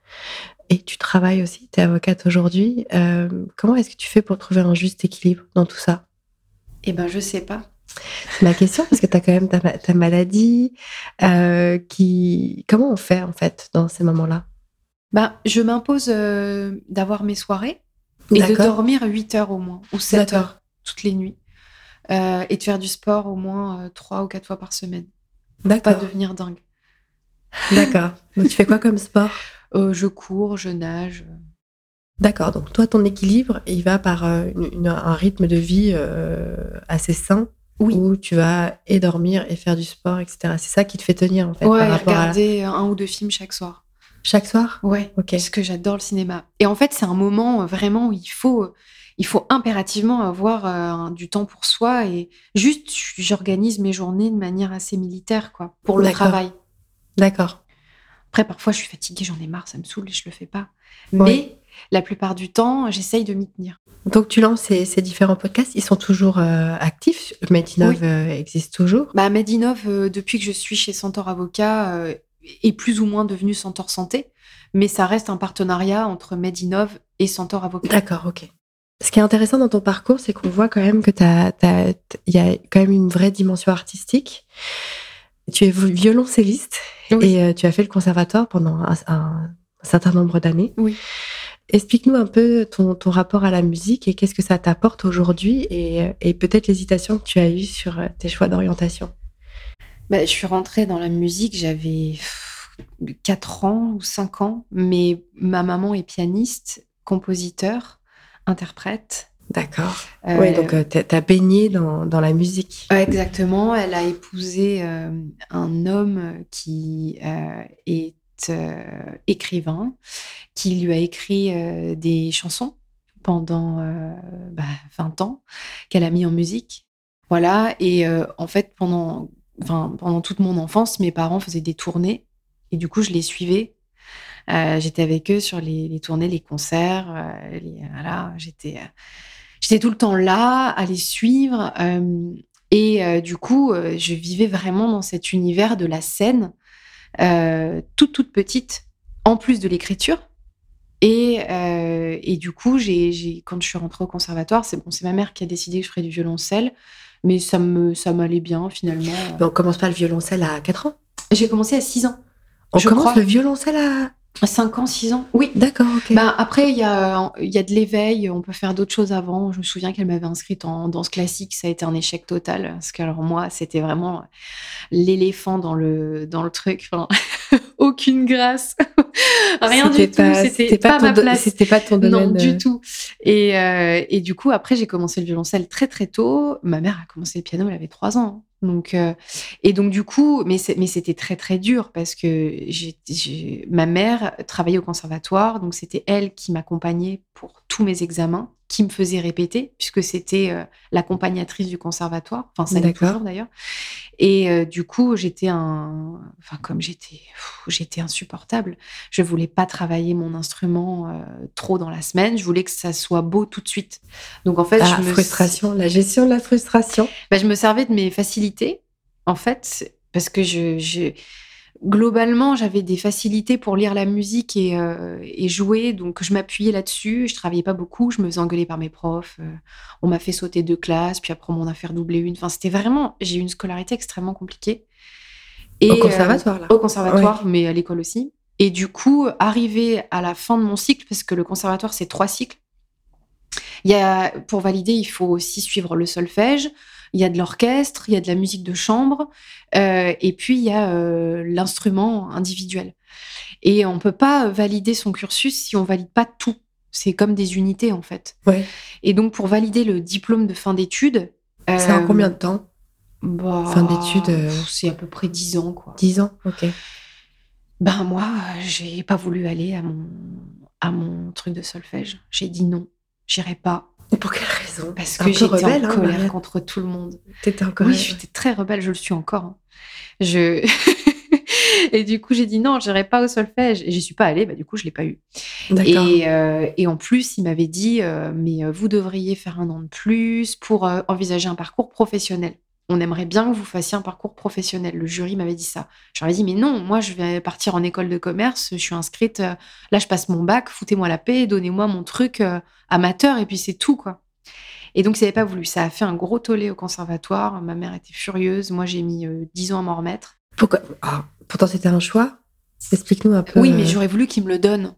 Et tu travailles aussi, tu es avocate aujourd'hui. Euh, comment est-ce que tu fais pour trouver un juste équilibre dans tout ça? Eh ben, je sais pas. C'est ma question, parce que tu as quand même ta, ma- ta maladie. euh, qui... Comment on fait, en fait, dans ces moments-là? Ben, je m'impose euh, d'avoir mes soirées et de dormir 8 heures au moins, ou 7 D'accord. heures toutes les nuits. Euh, et de faire du sport au moins 3 ou 4 fois par semaine. Pas D'accord. devenir dingue. D'accord. Donc, tu fais quoi comme sport? Euh, je cours, je nage. D'accord. Donc, toi, ton équilibre, il va par euh, une- une- un rythme de vie euh, assez sain Oui. où tu vas et dormir et faire du sport, etc. C'est ça qui te fait tenir, en fait, ouais, par rapport à regarder un ou deux films chaque soir. chaque soir? Ouais, Ok. parce que j'adore le cinéma. Et en fait, c'est un moment euh, vraiment où il faut, il faut impérativement avoir euh, du temps pour soi et juste, j'organise mes journées de manière assez militaire, quoi, pour le travail. D'accord. Après, parfois, je suis fatiguée, j'en ai marre, ça me saoule et je le fais pas. Ouais. Mais la plupart du temps, j'essaye de m'y tenir. Donc, tu lances ces, ces différents podcasts. Ils sont toujours euh, actifs? Medinov Oui. euh, existe toujours? Bah, Medinov, depuis que je suis chez Centaure Avocat, est plus ou moins devenu Centaure Santé, mais ça reste un partenariat entre Medinov et Centaure Avocat. D'accord, ok. Ce qui est intéressant dans ton parcours, c'est qu'on voit quand même que il y a quand même une vraie dimension artistique. Tu es violoncelliste Oui. et euh, tu as fait le conservatoire pendant un, un certain nombre d'années. Oui. Explique-nous un peu ton, ton rapport à la musique et qu'est-ce que ça t'apporte aujourd'hui et, et peut-être l'hésitation que tu as eue sur tes choix d'orientation. Bah, je suis rentrée dans la musique, j'avais 4 ans ou 5 ans, mais ma maman est pianiste, compositeur, interprète. D'accord. Euh, Oui, donc tu as baigné dans, dans la musique. exactement, elle a épousé euh, un homme qui euh, est euh, écrivain, qui lui a écrit euh, des chansons pendant euh, bah, 20 ans, qu'elle a mis en musique. Voilà, et euh, en fait, pendant, pendant toute mon enfance, mes parents faisaient des tournées, et du coup, je les suivais. Euh, j'étais avec eux sur les, les tournées, les concerts. euh, les- voilà, j'étais, euh, j'étais tout le temps là, à les suivre. et du coup, je vivais vraiment dans cet univers de la scène, toute, toute petite, en plus de l'écriture. Et, euh, et du coup, j'ai, j'ai- quand je suis rentrée au conservatoire, c'est bon, c'est ma mère qui a décidé que je ferais du violoncelle, mais ça me, ça m'allait bien finalement. Mais on commence pas le violoncelle à 4 ans? J'ai commencé à 6 ans. On Je commence crois. le violoncelle à... 5 ans, 6 ans Oui. D'accord, ok. Bah, après, il y a, y a de l'éveil, on peut faire d'autres choses avant. Je me souviens qu'elle m'avait inscrite en danse classique, ça a été un échec total. Parce que, alors, moi, c'était vraiment l'éléphant dans le, dans le truc. Enfin, aucune grâce. Rien du tout. C'était pas, ma place. C'était pas ton domaine. Non, du tout. Et, euh, et du coup, après, j'ai commencé le violoncelle très, très tôt. Ma mère a commencé le piano, elle avait 3 ans. Donc, euh, et donc du coup, mais c'était très très dur parce que ma mère travaillait au conservatoire, donc c'était elle qui m'accompagnait pour tous mes examens qui me faisait répéter, puisque c'était euh, l'accompagnatrice du conservatoire, enfin ça l'est toujours d'ailleurs. Et euh, du coup, j'étais un, enfin comme j'étais, j'étais insupportable. Je voulais pas travailler mon instrument euh, trop dans la semaine. Je voulais que ça soit beau tout de suite. Donc en fait, la frustration, la gestion de la frustration. Ben, je me servais de mes facilités, en fait, parce que je, je globalement, j'avais des facilités pour lire la musique euh, et, jouer, donc je m'appuyais là-dessus. Je travaillais pas beaucoup, je me faisais engueuler par mes profs. Euh, on m'a fait sauter deux classes, puis après on m'en a fait doubler une. Enfin, c'était vraiment, j'ai eu une scolarité extrêmement compliquée. Et, au conservatoire, là. Au conservatoire, mais à l'école aussi. Et du coup, arrivé à la fin de mon cycle, parce que le conservatoire c'est trois cycles. Il y a, pour valider, il faut aussi suivre le solfège, il y a de l'orchestre, il y a de la musique de chambre, euh, et puis il y a euh, l'instrument individuel. Et on peut pas valider son cursus si on valide pas tout. C'est comme des unités en fait. Et donc pour valider le diplôme de fin d'études, c'est en combien de temps? bah, Fin d'études, euh, c'est à peu près 10 ans quoi. 10 ans, ok. Ben moi, j'ai pas voulu aller à mon à mon truc de solfège. J'ai dit non, j'irai pas. Pour quelle raison? Parce que j'étais en hein, colère contre tout le monde. T'étais en colère Oui, j'étais très rebelle, je le suis encore. Hein. Je... et du coup, j'ai dit non, j'irai pas au solfège. Et j'y suis pas allée, bah, du coup, je l'ai pas eu. Et, euh, et, en plus, il m'avait dit, euh, mais euh, vous devriez faire un an de plus pour envisager un parcours professionnel on aimerait bien que vous fassiez un parcours professionnel. Le jury m'avait dit ça. Je leur ai dit, mais non, moi, je vais partir en école de commerce, je suis inscrite, euh, là, je passe mon bac, foutez-moi la paix, donnez-moi mon truc euh, amateur, et puis c'est tout, quoi. Et donc, ça n'avait pas voulu. Ça a fait un gros tollé au conservatoire. Ma mère était furieuse. Moi, j'ai mis euh, dix ans à m'en remettre. Pourquoi? Ah, Pourtant, c'était un choix? Explique-nous un peu. Oui, mais j'aurais voulu qu'il me le donne.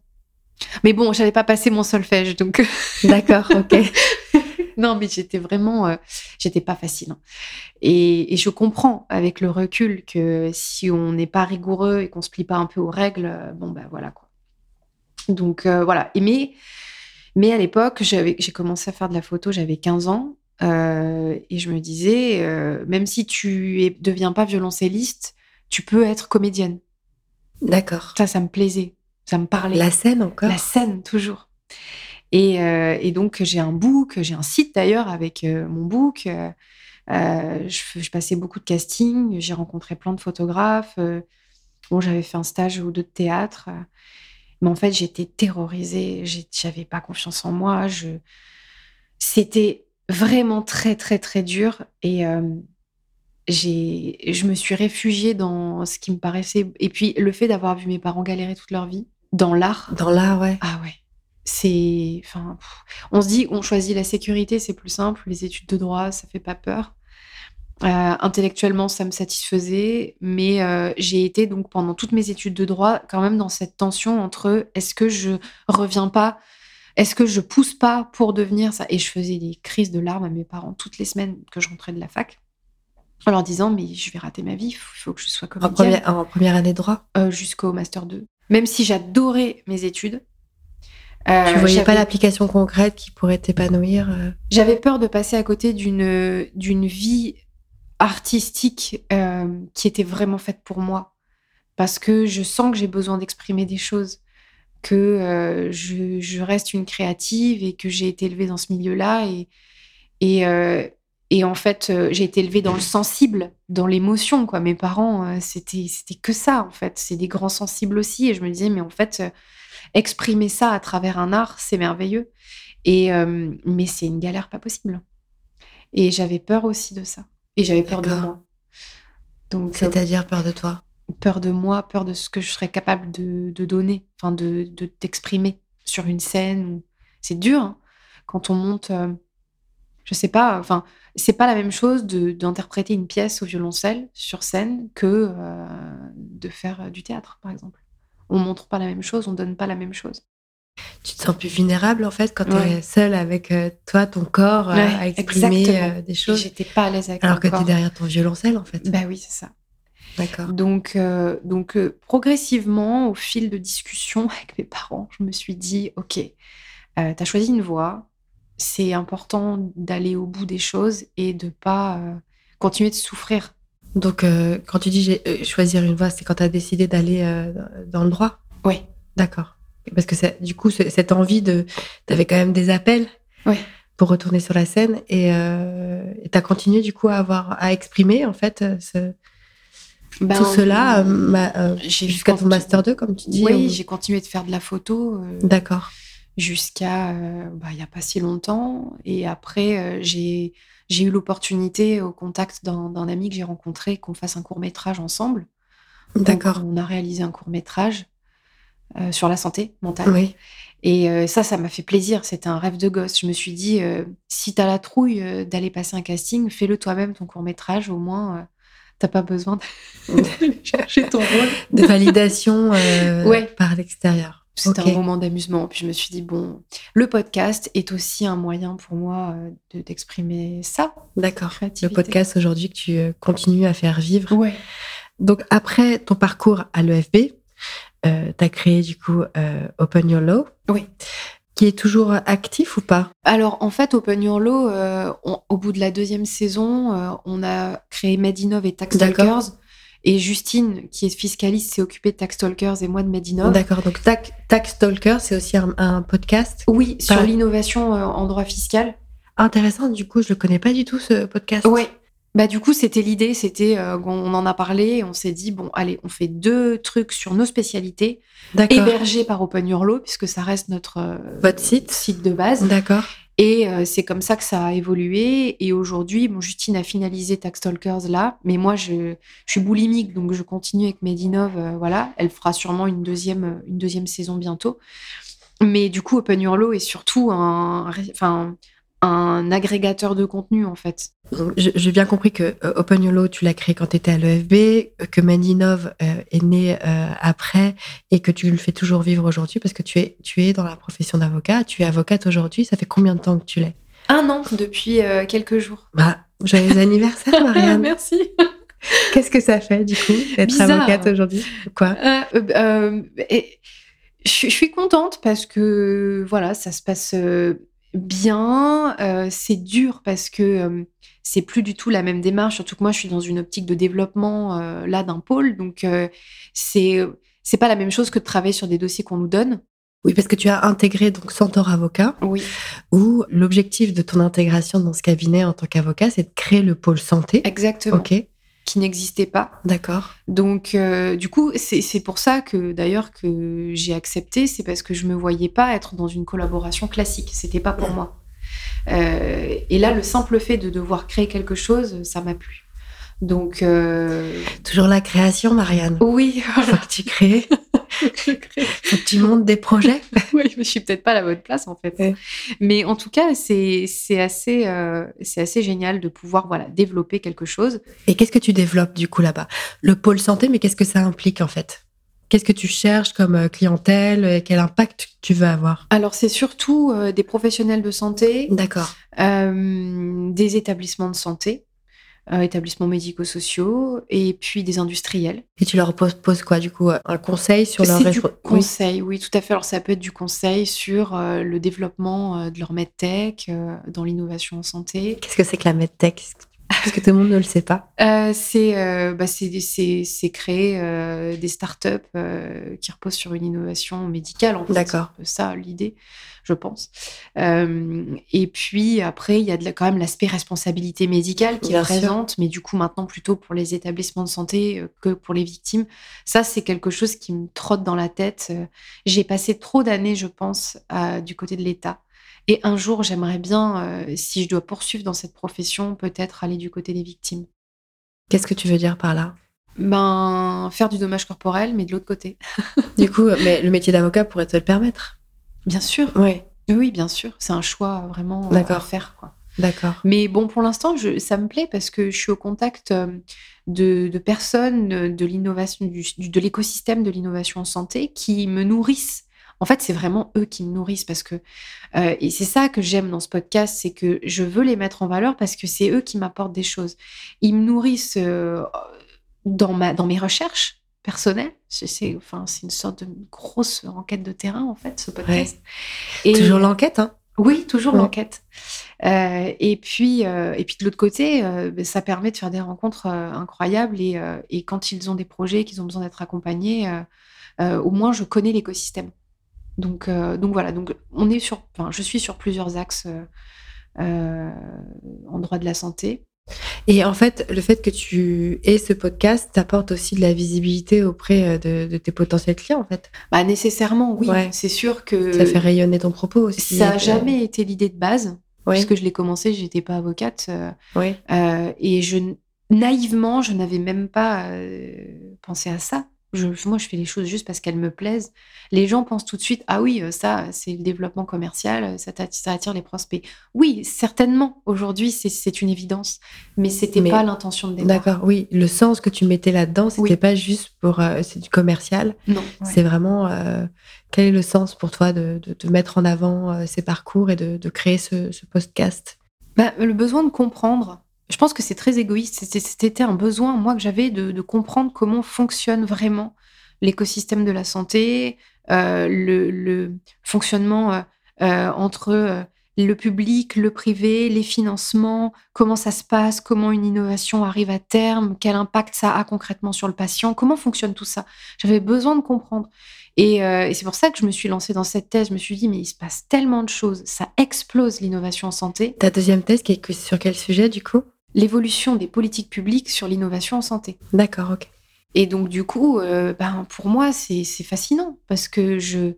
Mais bon, j'avais pas passé mon solfège, donc. D'accord, ok. non, mais j'étais vraiment, euh, j'étais pas facile. Hein. Et, je comprends avec le recul que si on n'est pas rigoureux et qu'on se plie pas un peu aux règles, euh, bon ben voilà quoi. Donc euh, voilà. Et mais, mais à l'époque, j'ai commencé à faire de la photo, j'avais 15 ans. et je me disais, même si tu ne deviens pas violoncelliste, tu peux être comédienne. D'accord. Ça, ça me plaisait, ça me parlait. La scène encore La scène, toujours. Euh, et, donc, j'ai un book, j'ai un site d'ailleurs avec euh, mon book. Euh, je, passais beaucoup de casting, j'ai rencontré plein de photographes. bon, j'avais fait un stage ou deux de théâtre. mais en fait, j'étais terrorisée, j'avais pas confiance en moi. Je... C'était vraiment très, très, très dur. Et je me suis réfugiée dans ce qui me paraissait. Et puis, le fait d'avoir vu mes parents galérer toute leur vie dans l'art. Dans l'art, ouais. Ah ouais c'est, enfin, on se dit, on choisit la sécurité, c'est plus simple. Les études de droit, ça fait pas peur. Euh, intellectuellement, ça me satisfaisait, mais euh, j'ai été donc pendant toutes mes études de droit quand même dans cette tension entre est-ce que je reviens pas, est-ce que je pousse pas pour devenir ça, et je faisais des crises de larmes à mes parents toutes les semaines que je rentrais de la fac, en leur disant mais je vais rater ma vie, il faut que je sois comédienne. En première, en première année de droit, euh, jusqu'au master 2. Même si j'adorais mes études, euh, tu voyais pas l'application concrète qui pourrait t'épanouir euh J'avais peur de passer à côté d'une d'une vie artistique euh, qui était vraiment faite pour moi, parce que je sens que j'ai besoin d'exprimer des choses, que je, je, reste une créative et que j'ai été élevée dans ce milieu-là et et, et en fait j'ai été élevée dans le sensible, dans l'émotion quoi. Mes parents c'était c'était que ça en fait, c'est des grands sensibles aussi et je me disais mais en fait exprimer ça à travers un art, c'est merveilleux. Et euh, mais c'est une galère pas possible. Et j'avais peur aussi de ça. Et j'avais peur de moi. Donc, euh, c'est-à-dire peur de toi? Peur de moi, peur de ce que je serais capable de, donner, enfin de, t'exprimer sur une scène. C'est dur hein, quand on monte. Euh, je sais pas. Enfin, c'est pas la même chose d'interpréter une pièce au violoncelle sur scène que de faire du théâtre, par exemple on montre pas la même chose, on donne pas la même chose. Tu te sens plus vulnérable en fait quand tu es seule avec euh, toi, ton corps, euh, à exprimer euh, des choses. J'étais pas à l'aise avec Alors que tu es derrière ton violoncelle en fait. Bah oui, c'est ça. D'accord. Donc, donc progressivement, au fil de discussions avec mes parents, je me suis dit, ok, tu as choisi une voie, c'est important d'aller au bout des choses et de pas continuer de souffrir. Donc, quand tu dis choisir une voie, c'est quand tu as décidé d'aller dans le droit? Oui. D'accord. Parce que du coup, cette envie de. Tu avais quand même des appels pour retourner sur la scène et euh, tu as continué du coup à avoir à exprimer en fait ce, ben, tout cela euh, euh, jusqu'à ton Master 2, comme tu dis. Oui, j'ai continué de faire de la photo. D'accord. Jusqu'à bah, il n'y a pas si longtemps. Et après, j'ai j'ai eu l'opportunité au contact d'un ami que j'ai rencontré qu'on fasse un court métrage ensemble. D'accord. On a réalisé un court métrage euh, sur la santé mentale. Oui. Et euh, ça, ça m'a fait plaisir. C'était un rêve de gosse. Je me suis dit, euh, si tu as la trouille d'aller passer un casting, fais-le toi-même, ton court métrage. Au moins, t'as pas besoin de chercher ton rôle. De validation par l'extérieur. C'était un moment d'amusement. Puis je me suis dit, bon, le podcast est aussi un moyen pour moi d'exprimer ça. D'accord. Le podcast aujourd'hui que tu continues à faire vivre. Ouais. Donc après ton parcours à l'EFB, euh, tu as créé du coup euh, Open Your Law. Oui. Qui est toujours actif ou pas? Alors en fait, Open Your Law, euh, au bout de la deuxième saison, on a créé Medinov et Tax Talkers. Et Justine, qui est fiscaliste, s'est occupée de Tax Talkers et moi de Medinov. D'accord, donc Tax Talkers, c'est aussi un, podcast Oui, sur l'innovation en droit fiscal. Intéressant, du coup, je ne le connais pas du tout ce podcast. Oui, bah, du coup, c'était l'idée, c'était, euh, on en a parlé, on s'est dit, bon, allez, on fait deux trucs sur nos spécialités, hébergés par Open Your Law, puisque ça reste notre euh, Votre site. site de base. D'accord. Et euh, c'est comme ça que ça a évolué. Et aujourd'hui, bon, Justine a finalisé Tax Talkers là, mais moi, je, suis boulimique, donc je continue avec Medinov. voilà, elle fera sûrement une deuxième, une deuxième saison bientôt. Mais du coup, Open Your Law est surtout un, enfin, un agrégateur de contenu en fait. J'ai bien compris que euh, Open YOLO, tu l'as créé quand tu étais à l'EFB, que Mandinov euh, est né euh, après et que tu le fais toujours vivre aujourd'hui parce que tu es, tu es dans la profession d'avocat, tu es avocate aujourd'hui. Ça fait combien de temps que tu l'es? Un an depuis quelques jours. Bah, joyeux anniversaire, Marianne. Merci. Qu'est-ce que ça fait du coup d'être avocate aujourd'hui? Quoi? Je suis contente parce que voilà, ça se passe bien. Euh, c'est dur parce que euh, c'est plus du tout la même démarche. Surtout que moi, je suis dans une optique de développement euh, là d'un pôle, donc c'est c'est pas la même chose que de travailler sur des dossiers qu'on nous donne. Oui, parce que tu as intégré donc Centaure Avocat. Oui. Où l'objectif de ton intégration dans ce cabinet en tant qu'avocat, c'est de créer le pôle santé. Exactement. Ok qui n'existait pas. D'accord. Donc, euh, du coup, c'est pour ça que d'ailleurs que j'ai accepté, c'est parce que je me voyais pas être dans une collaboration classique. C'était pas pour moi. Euh, et là, le simple fait de devoir créer quelque chose, ça m'a plu. Donc, euh, toujours la création, Marianne. Oui, voilà. Tu crées. Faut que tu montes des projets. oui, je suis peut-être pas à la bonne place en fait. Mais en tout cas, c'est assez, euh, c'est assez génial de pouvoir voilà développer quelque chose. Et qu'est-ce que tu développes du coup là-bas? Le pôle santé, mais qu'est-ce que ça implique en fait? Qu'est-ce que tu cherches comme euh, clientèle et quel impact tu veux avoir? Alors, c'est surtout des professionnels de santé. D'accord. des établissements de santé. Euh, établissements médico-sociaux et puis des industriels. Et tu leur poses, quoi du coup Un conseil sur leur du conseil, oui. tout à fait. Alors ça peut être du conseil sur euh, le développement euh, de leur medtech, dans l'innovation en santé. Qu'est-ce que c'est que la medtech? Parce que tout le monde ne le sait pas. Euh, c'est euh, bah, créer euh, des startups euh, qui reposent sur une innovation médicale. En fait. D'accord. C'est ça l'idée, je pense. et puis après, il y a de quand même l'aspect responsabilité médicale qui est présente, mais du coup maintenant plutôt pour les établissements de santé que pour les victimes. Ça, c'est quelque chose qui me trotte dans la tête. J'ai passé trop d'années, je pense, du côté de l'État. Et un jour, j'aimerais bien, euh, si je dois poursuivre dans cette profession, peut-être aller du côté des victimes. Qu'est-ce que tu veux dire par là? Ben, faire du dommage corporel, mais de l'autre côté. du coup, mais le métier d'avocat pourrait te le permettre? Bien sûr. Oui. Oui, bien sûr. C'est un choix vraiment à faire. Quoi. D'accord. Mais bon, pour l'instant, ça me plaît parce que je suis au contact de, de personnes de l'innovation, de l'écosystème de l'innovation en santé qui me nourrissent en fait, c'est vraiment eux qui me nourrissent parce que, euh, et c'est ça que j'aime dans ce podcast, c'est que je veux les mettre en valeur parce que c'est eux qui m'apportent des choses. Ils me nourrissent euh, dans, ma, dans mes recherches personnelles. C'est enfin, une sorte de grosse enquête de terrain, en fait, ce podcast. Et, toujours l'enquête, hein oui, toujours l'enquête. Euh, et puis, et puis de l'autre côté, ça permet de faire des rencontres incroyables. Et, et, quand ils ont des projets, qu'ils ont besoin d'être accompagnés, au moins je connais l'écosystème. Donc, euh, donc voilà, donc on est sur, enfin, je suis sur plusieurs axes euh, euh, en droit de la santé. Et en fait, le fait que tu aies ce podcast t'apporte aussi de la visibilité auprès de, tes potentiels clients, en fait. Bah nécessairement, oui. C'est sûr que ça fait rayonner ton propos aussi. Ça n'a jamais été l'idée de base, puisque je l'ai commencé, j'étais pas avocate, et je naïvement, je n'avais même pas pensé à ça moi, je fais les choses juste parce qu'elles me plaisent. Les gens pensent tout de suite, ah oui, euh, ça, c'est le développement commercial, euh, ça, attire les prospects. Oui, certainement, aujourd'hui, c'est une évidence, mais c'était pas l'intention de départ. D'accord, oui, le sens que tu mettais là-dedans, c'était pas juste pour, euh, c'est du commercial. Non. C'est vraiment, quel est le sens pour toi de, de, mettre en avant ces parcours et de, de créer ce, ce podcast? Bah, Le besoin de comprendre je pense que c'est très égoïste. C'était un besoin, moi, que j'avais de, comprendre comment fonctionne vraiment l'écosystème de la santé, euh, le, fonctionnement euh, euh, entre le public, le privé, les financements, comment ça se passe, comment une innovation arrive à terme, quel impact ça a concrètement sur le patient, comment fonctionne tout ça. J'avais besoin de comprendre. Et, c'est pour ça que je me suis lancée dans cette thèse. Je me suis dit, mais il se passe tellement de choses, ça explose l'innovation en santé. Ta deuxième thèse, sur quel sujet du coup? L'évolution des politiques publiques sur l'innovation en santé. D'accord, ok. Et donc, du coup, euh, ben, pour moi, c'est fascinant parce que je,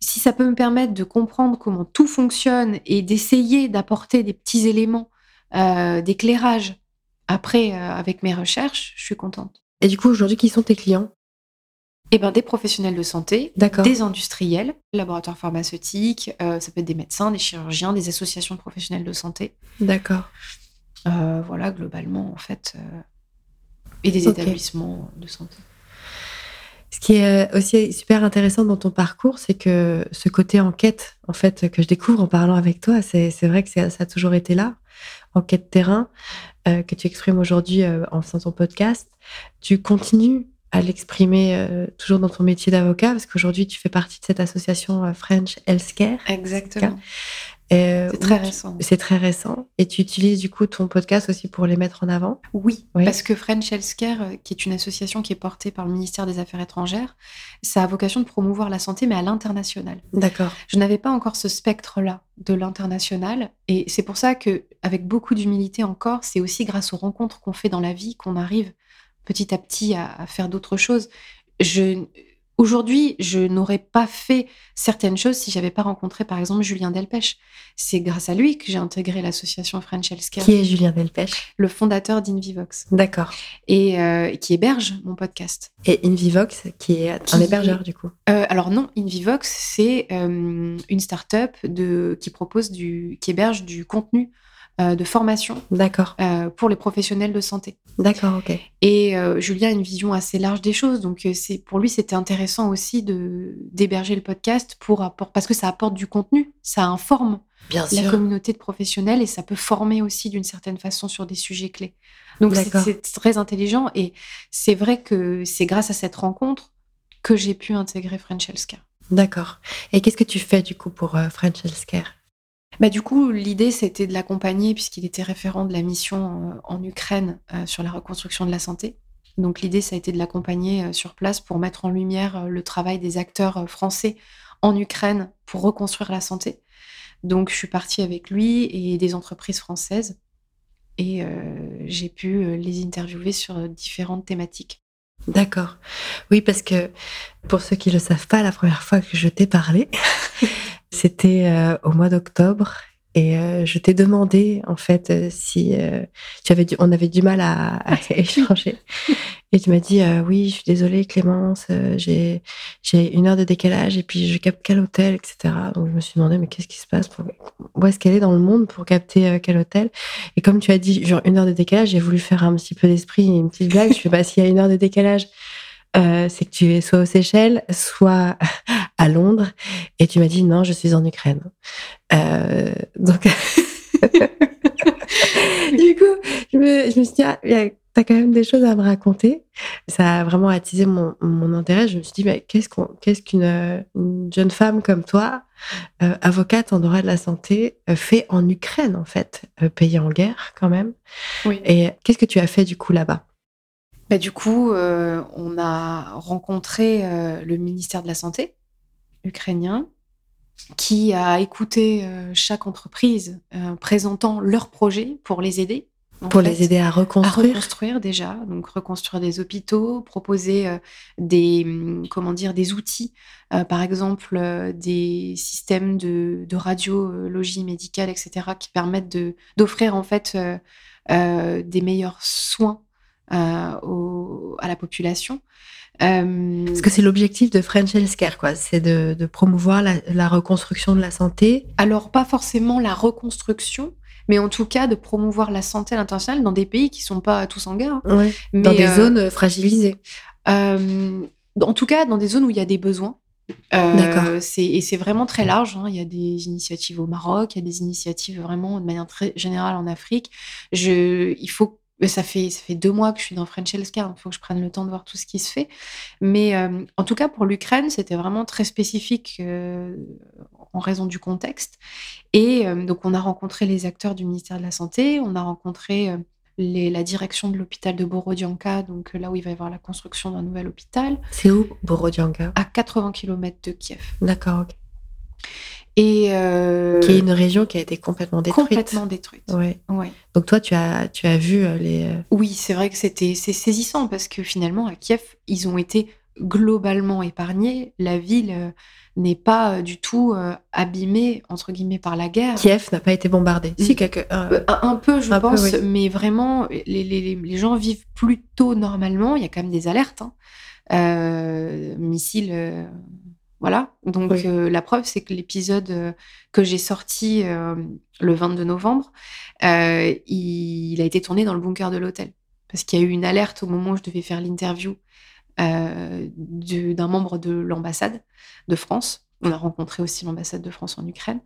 si ça peut me permettre de comprendre comment tout fonctionne et d'essayer d'apporter des petits éléments euh, d'éclairage après, euh, avec mes recherches, je suis contente. Et du coup, aujourd'hui, qui sont tes clients? Eh ben, des professionnels de santé, des industriels, laboratoires pharmaceutiques, ça peut être des médecins, des chirurgiens, des associations professionnelles de santé. D'accord. Euh, voilà, globalement, en fait, euh, et des établissements de santé. Ce qui est euh, aussi super intéressant dans ton parcours, c'est que ce côté enquête, en fait, que je découvre en parlant avec toi, c'est vrai que ça a toujours été là, enquête terrain, que tu exprimes aujourd'hui en faisant ton podcast. Tu continues à l'exprimer toujours dans ton métier d'avocat, parce qu'aujourd'hui, tu fais partie de cette association French Healthcare. Exactement. Euh, c'est très récent. C'est très récent. Et tu utilises du coup ton podcast aussi pour les mettre en avant? Oui, parce que French Healthcare, euh, qui est une association qui est portée par le ministère des Affaires étrangères, ça a vocation de promouvoir la santé, mais à l'international. D'accord. Je n'avais pas encore ce spectre-là de l'international. Et c'est pour ça que, avec beaucoup d'humilité encore, c'est aussi grâce aux rencontres qu'on fait dans la vie qu'on arrive petit à petit à, à faire d'autres choses. Je, Aujourd'hui, je n'aurais pas fait certaines choses si j'avais pas rencontré, par exemple, Julien Delpech. C'est grâce à lui que j'ai intégré l'association French Healthcare. Qui est Julien Delpech? Le fondateur d'Invivox. D'accord. Et euh, qui héberge mon podcast. Et Invivox, qui est un hébergeur, du coup? Euh, Alors non, Invivox, c'est euh, une start-up de, qui propose du, qui héberge du contenu de formation D'accord. Euh, pour les professionnels de santé. D'accord, ok. Et euh, Julien a une vision assez large des choses, donc c'est pour lui c'était intéressant aussi de d'héberger le podcast pour parce que ça apporte du contenu, ça informe Bien la communauté de professionnels et ça peut former aussi d'une certaine façon sur des sujets clés. Donc c'est très intelligent et c'est vrai que c'est grâce à cette rencontre que j'ai pu intégrer French Healthcare. D'accord. Et qu'est-ce que tu fais du coup pour French Healthcare? Bah, du coup, l'idée, c'était de l'accompagner puisqu'il était référent de la mission euh, en Ukraine euh, sur la reconstruction de la santé. Donc l'idée, ça a été de l'accompagner euh, sur place pour mettre en lumière le travail des acteurs français en Ukraine pour reconstruire la santé. Donc je suis partie avec lui et des entreprises françaises et j'ai pu les interviewer sur différentes thématiques. D'accord. Oui, parce que pour ceux qui ne le savent pas, la première fois que je t'ai parlé, C'était euh, au mois d'octobre et euh, je t'ai demandé en fait euh, si tu avais on avait du mal à, échanger Et tu m'as dit, oui, je suis désolée, Clémence, j'ai, j'ai une heure de décalage et puis je capte quel hôtel, etc. Donc je me suis demandé, mais qu'est-ce qui se passe pour... Où est-ce qu'elle est dans le monde pour capter quel hôtel? Et comme tu as dit, genre une heure de décalage, j'ai voulu faire un petit peu d'esprit, une petite blague. je fais, bah, s'il y a une heure de décalage, c'est que tu es soit aux Seychelles, soit à Londres. Et tu m'as dit, non, je suis en Ukraine. donc... du coup, je me, je me suis dit, ah, tu as quand même des choses à me raconter. Ça a vraiment attisé mon, mon intérêt. Je me suis dit, mais qu'est-ce qu'est-ce qu'une jeune femme comme toi, euh, avocate en droit de la santé, euh, fait en Ukraine, en fait, euh, pays en guerre quand même? Oui. Et qu'est-ce que tu as fait du coup là-bas? Bah, Du coup, on a rencontré le ministère de la Santé ukrainien qui a écouté chaque entreprise présentant leur projet pour les aider pour les aider à reconstruire. À reconstruire déjà, donc reconstruire des hôpitaux, proposer euh, des hum, comment dire des outils, euh, par exemple euh, des systèmes de, de, radiologie médicale, etc., qui permettent d'offrir en fait des meilleurs soins au, à la population. Parce que c'est l'objectif de French Healthcare, quoi. C'est de, de, promouvoir la, la, reconstruction de la santé. Alors pas forcément la reconstruction, mais en tout cas de promouvoir la santé à l'international dans des pays qui sont pas tous en guerre. Hein. dans des euh, zones fragilisées. Euh, en tout cas, dans des zones où il y a des besoins. Euh, D'accord. Et c'est vraiment très large. Hein. Il y a des initiatives au Maroc, il y a des initiatives vraiment de manière très générale en Afrique. Je, il faut ça fait, ça fait deux mois que je suis dans French Healthcare, il faut que je prenne le temps de voir tout ce qui se fait. Mais en tout cas, pour l'Ukraine, c'était vraiment très spécifique en raison du contexte. Et euh, donc, on a rencontré les acteurs du ministère de la Santé, on a rencontré euh, les, la direction de l'hôpital de Borodianka, donc euh, là où il va y avoir la construction d'un nouvel hôpital. C'est où, Borodianka À 80 km de Kiev. D'accord, ok. Et qui est une région qui a été complètement détruite. Complètement détruite. Ouais. ouais. Donc toi, tu as, tu as vu les. Oui, c'est vrai que c'était c'est saisissant parce que finalement à Kiev, ils ont été globalement épargnés. La ville n'est pas euh, du tout euh, abîmé entre guillemets par la guerre. Kiev n'a pas été bombardé. Si quelque euh, un, peu, je pense, mais vraiment les, les, les, gens vivent plutôt normalement. Il y a quand même des alertes, hein. missiles. Voilà. Donc la preuve, c'est que l'épisode que j'ai sorti le 22 novembre, il, a été tourné dans le bunker de l'hôtel parce qu'il y a eu une alerte au moment où je devais faire l'interview euh, d'un membre de l'ambassade de France. On a rencontré aussi l'ambassade de France en Ukraine.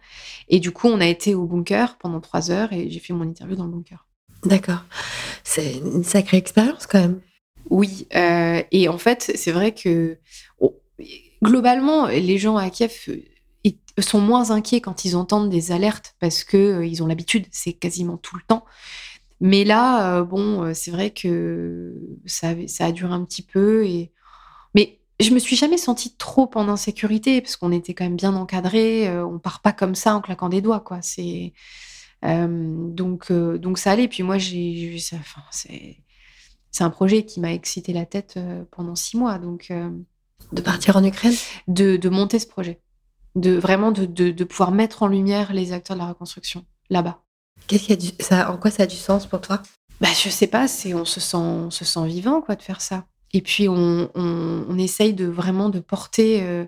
Et du coup, on a été au bunker pendant trois heures et j'ai fait mon interview dans le bunker. D'accord. C'est une sacrée expérience quand même. Oui. Euh, et en fait, c'est vrai que globalement, les gens à Kiev euh, sont moins inquiets quand ils entendent des alertes parce que ils ont l'habitude, c'est quasiment tout le temps. Mais là, euh, bon, euh, c'est vrai que ça, a duré un petit peu. Mais je me suis jamais sentie trop en insécurité parce qu'on était quand même bien encadré. Euh, on part pas comme ça en claquant des doigts, quoi. Donc ça allait. Puis moi, c'est un projet qui m'a excité la tête pendant six mois. Donc de partir en Ukraine, de, de monter ce projet, de vraiment de, de, de pouvoir mettre en lumière les acteurs de la reconstruction là-bas. Qu'est-ce a du, ça, en quoi ça a du sens pour toi? Bah je sais pas, c'est on se sent, on se sent vivant quoi de faire ça. Et puis on, on, essaye de vraiment de porter euh,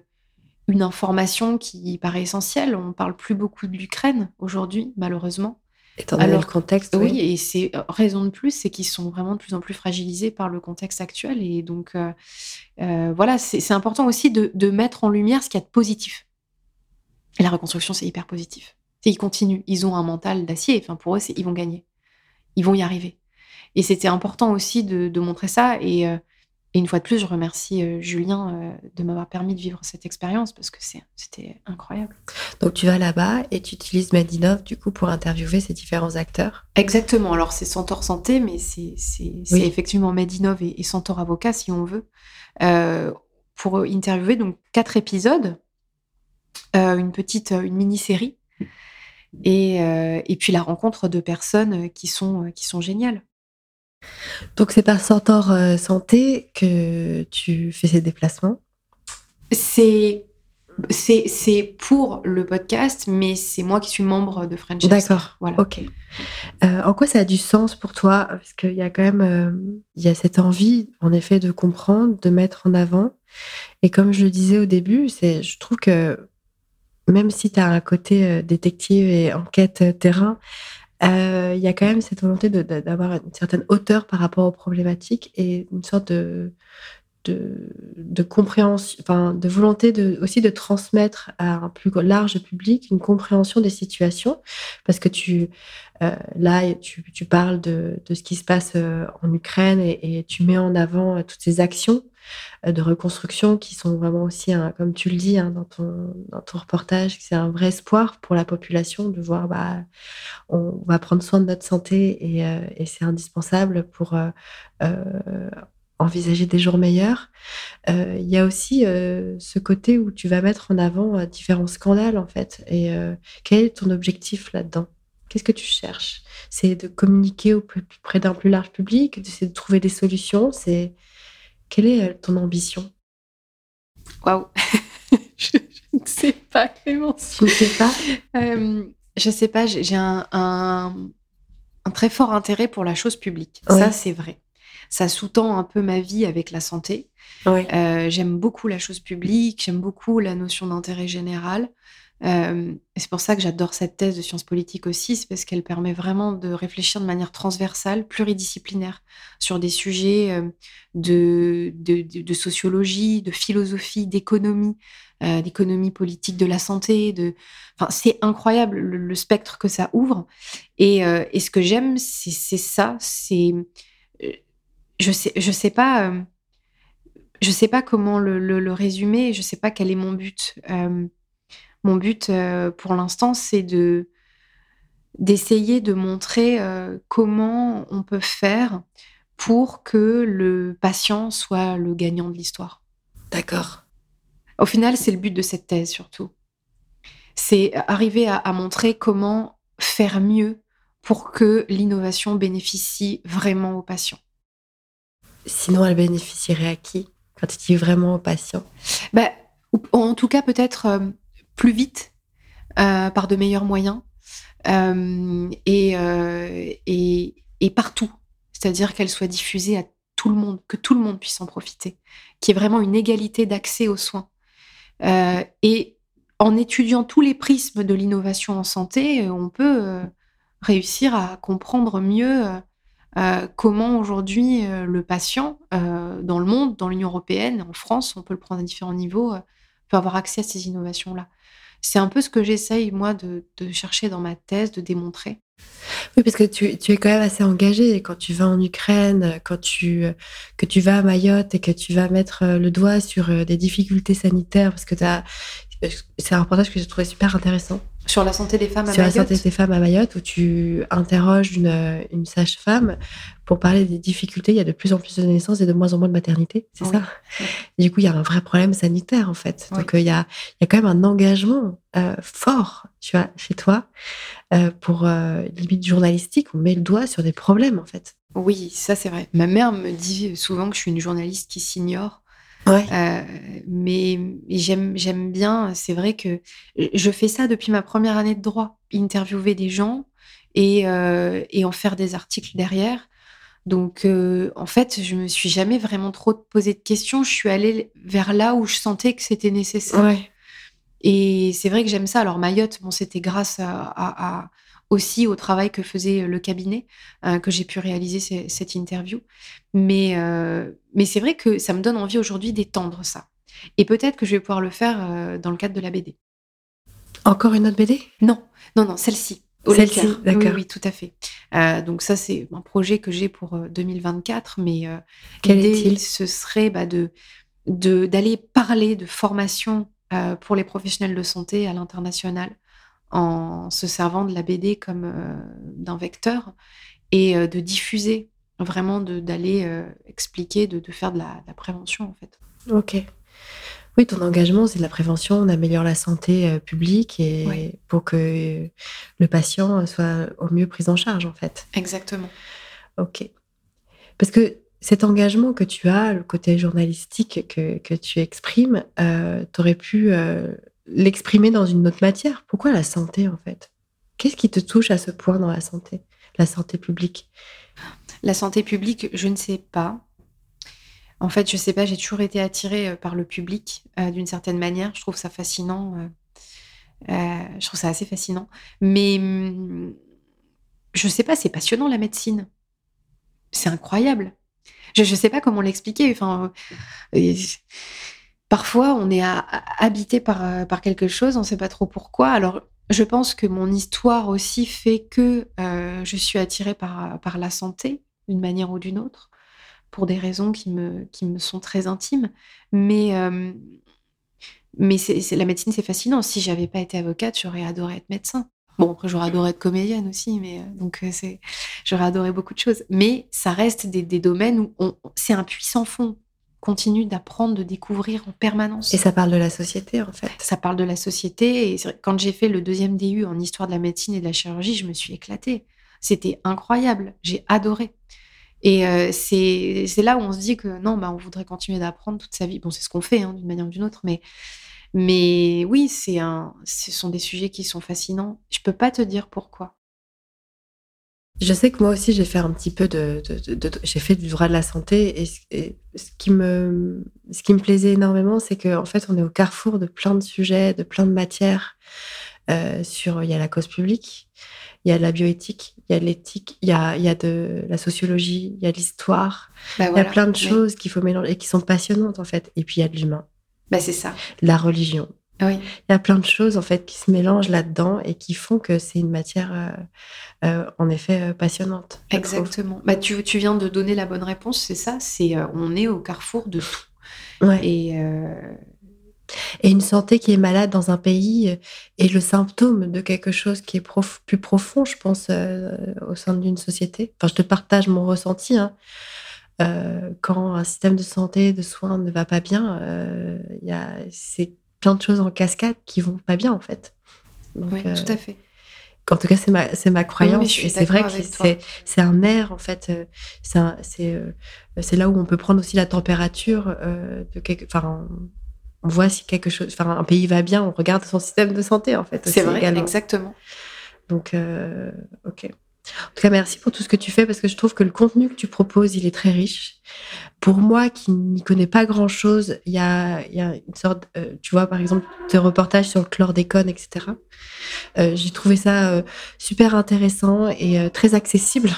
une information qui paraît essentielle. On parle plus beaucoup de l'Ukraine aujourd'hui, malheureusement. Étant donné le contexte. Oui, et c'est euh, raison de plus, c'est qu'ils sont vraiment de plus en plus fragilisés par le contexte actuel. Et donc, euh, voilà, c'est important aussi de, de, mettre en lumière ce qu'il y a de positif. Et la reconstruction, c'est hyper positif ils continuent. Ils ont un mental d'acier. Enfin, pour eux, ils vont gagner. Ils vont y arriver. Et c'était important aussi de, montrer ça. Et, euh, et, une fois de plus, je remercie euh, Julien euh, de m'avoir permis de vivre cette expérience parce que c'était incroyable. Donc tu vas là-bas et tu utilises Medinov du coup pour interviewer ces différents acteurs. Exactement. Alors c'est Centaure Santé, mais c'est effectivement Medinov et, et, Centaure Avocat si on veut pour interviewer donc quatre épisodes, une petite une mini-série euh, et, puis la rencontre de personnes qui sont, qui sont géniales. Donc c'est par Centaure euh, Santé que tu fais ces déplacements? C'est C'est pour le podcast, mais c'est moi qui suis membre de French D'accord. Voilà. Ok. Euh, en quoi ça a du sens pour toi? Parce qu'il y a quand même euh, il y a cette envie, en effet, de comprendre, de mettre en avant. Et comme je le disais au début, c'est, je trouve que même si tu as un côté euh, détective et enquête terrain, il y a quand même cette volonté d'avoir une certaine hauteur par rapport aux problématiques et une sorte de, de, compréhension, enfin, de volonté aussi de transmettre à un plus large public une compréhension des situations, parce que tu, euh, là, tu, parles de, ce qui se passe euh, en Ukraine et, tu mets en avant euh, toutes ces actions de reconstruction qui sont vraiment aussi, comme tu le dis hein, dans, ton, dans ton reportage, c'est un vrai espoir pour la population de voir, bah, on va prendre soin de notre santé et, et c'est indispensable pour envisager des jours meilleurs. Euh, il y a aussi euh, ce côté où tu vas mettre en avant euh, différents scandales, en fait. Et quel est ton objectif là-dedans? Qu'est-ce que tu cherches? C'est de communiquer auprès d'un plus large public C'est de trouver des solutions C'est Quelle est ton ambition? Waouh je, ne sais pas, Clémence. Tu ne sais pas? Je ne sais pas, j'ai un, un, très fort intérêt pour la chose publique. Ça, c'est vrai ça sous-tend un peu ma vie avec la santé. Euh, j'aime beaucoup la chose publique, j'aime beaucoup la notion d'intérêt général. Euh, c'est pour ça que j'adore cette thèse de sciences politiques aussi, c'est parce qu'elle permet vraiment de réfléchir de manière transversale, pluridisciplinaire, sur des sujets euh, de, sociologie, de philosophie, d'économie, d'économie politique de la santé. Enfin, c'est incroyable le, spectre que ça ouvre. Et, et ce que j'aime, c'est ça, c'est je sais, je sais pas, euh, je sais pas comment le, résumer. Je sais pas quel est mon but. Euh, mon but, euh, pour l'instant, c'est de d'essayer de montrer comment on peut faire pour que le patient soit le gagnant de l'histoire. D'accord. Au final, c'est le but de cette thèse surtout. C'est arriver à montrer comment faire mieux pour que l'innovation bénéficie vraiment aux patients. Sinon, elle bénéficierait à qui quand tu dis vraiment aux patients bah, En tout cas, peut-être euh, plus vite, euh, par de meilleurs moyens euh, et, et, et, partout. C'est-à-dire qu'elle soit diffusée à tout le monde, que tout le monde puisse en profiter, qu'il y ait vraiment une égalité d'accès aux soins. et en étudiant tous les prismes de l'innovation en santé, on peut réussir à comprendre mieux euh, comment aujourd'hui euh, le patient euh, dans le monde, dans l'Union européenne, en France, on peut le prendre à différents niveaux, peut avoir accès à ces innovations-là. C'est un peu ce que j'essaye, moi, de, chercher dans ma thèse, de démontrer. Oui, parce que tu, es quand même assez engagé quand tu vas en Ukraine, quand tu, que tu vas à Mayotte et que tu vas mettre le doigt sur des difficultés sanitaires, parce que c'est un reportage que j'ai trouvé super intéressant. Sur la santé des femmes à Sur Mayotte. la santé des femmes à Mayotte, où tu interroges une, une sage-femme pour parler des difficultés. Il y a de plus en plus de naissances et de moins en moins de maternité, c'est ça Du coup, il y a un vrai problème sanitaire, en fait. Donc, euh, il, y a, il y a quand même un engagement euh, fort, tu vois, chez toi, euh, pour limite journalistique. On met le doigt sur des problèmes, en fait. Oui, ça, c'est vrai. Ma mère me dit souvent que je suis une journaliste qui s'ignore euh, mais j'aime, j'aime bien, c'est vrai que je fais ça depuis ma première année de droit, interviewer des gens et, euh, et en faire des articles derrière. Donc, euh, en fait, je me suis jamais vraiment trop posé de questions. Je suis allée vers là où je sentais que c'était nécessaire. Et c'est vrai que j'aime ça. Alors, Mayotte, bon, c'était grâce à, aussi au travail que faisait euh, le cabinet euh, que j'ai pu réaliser cette interview. Mais, euh, mais c'est vrai que ça me donne envie aujourd'hui d'étendre ça. Et peut-être que je vais pouvoir le faire dans le cadre de la BD. Encore une autre BD Non, non, non, celle-ci. Celle-ci, d'accord. Oui, oui, tout à fait. donc ça, c'est un projet que j'ai pour 2024, mais quel est-il? Ce serait bah, de d'aller parler de formation pour les professionnels de santé à l'international en se servant de la BD comme euh, d'un vecteur et euh, de diffuser, vraiment d'aller euh, expliquer, de, faire de la, prévention en fait. Ok. Oui, ton engagement, c'est de la prévention, on améliore la santé publique et pour que le patient soit au mieux pris en charge en fait. Exactement. Ok. Parce que Cet engagement que tu as, le côté journalistique que, que tu exprimes, tu aurais pu l'exprimer dans une autre matière. Pourquoi la santé, en fait? Qu'est-ce qui te touche à ce point dans la santé, la santé publique? La santé publique, je ne sais pas. En fait, je sais pas, j'ai toujours été attirée euh, par le public d'une certaine manière. Je trouve ça fascinant. je trouve ça assez fascinant. Mais hum, je sais pas, c'est passionnant la médecine. C'est incroyable. Je ne sais pas comment l'expliquer. Euh, parfois, on est habité par, euh, par quelque chose, on ne sait pas trop pourquoi. Alors, je pense que mon histoire aussi fait que euh, je suis attirée par, par la santé, d'une manière ou d'une autre, pour des raisons qui me, sont très intimes. Mais, la médecine, c'est fascinant. Si j'avais pas été avocate, j'aurais adoré être médecin. Bon, après, j'aurais adoré être comédienne aussi, mais euh, donc euh, j'aurais adoré beaucoup de choses. Mais ça reste des, domaines où c'est un puissant fond. Continue d'apprendre, de découvrir en permanence. Et ça parle de la société, en fait. Ça parle de la société. Et quand j'ai fait le deuxième DU en histoire de la médecine et de la chirurgie, je me suis éclatée. C'était incroyable. J'ai adoré. Et euh, c'est, là où on se dit que non, bah, on voudrait continuer d'apprendre toute sa vie. Bon, c'est ce qu'on fait hein, d'une manière ou d'une autre, mais mais oui, un, ce sont des sujets qui sont fascinants. Je peux pas te dire pourquoi. Je sais que moi aussi, j'ai fait un petit peu de, j'ai fait du droit de la santé et, ce qui me, ce qui me plaisait énormément, c'est qu'en en fait, on est au carrefour de plein de sujets, de plein de matières. Euh, sur, il y a la cause publique, il y a la bioéthique, il y a l'éthique, il y a, il y a de la sociologie, il y a l'histoire, bah il y a plein de choses qu'il faut mélanger et qui sont passionnantes en fait. Et puis il y a de l'humain. Bah, c'est ça. La religion. Oui. Il y a plein de choses en fait qui se mélangent là-dedans et qui font que c'est une matière euh, euh, en effet euh, passionnante. Exactement. Bah, tu, tu, viens de donner la bonne réponse, c'est ça. C'est on est au carrefour de tout. Ouais. Et, et une santé qui est malade dans un pays est le symptôme de quelque chose qui est plus profond, je pense, au sein d'une société. Enfin, je te partage mon ressenti. Hein. Quand un système de santé, de soins ne va pas bien, c'est plein de choses en cascade qui vont pas bien en fait. oui, tout à fait. En tout cas, c'est ma, c'est ma croyance. et c'est vrai que c'est, c'est un air, en fait. C'est, c'est, c'est là où on peut prendre aussi la température de quelque. Enfin, on voit si quelque chose. Enfin, un pays va bien, on regarde son système de santé, en fait. C'est vrai, exactement. Donc, ok. En tout cas, merci pour tout ce que tu fais parce que je trouve que le contenu que tu proposes, il est très riche. Pour moi qui n'y connais pas grand-chose, il y a, une sorte, euh, tu vois, par exemple, tes reportages sur le chlordécone, etc. Euh, j'ai trouvé ça euh, super intéressant et très accessible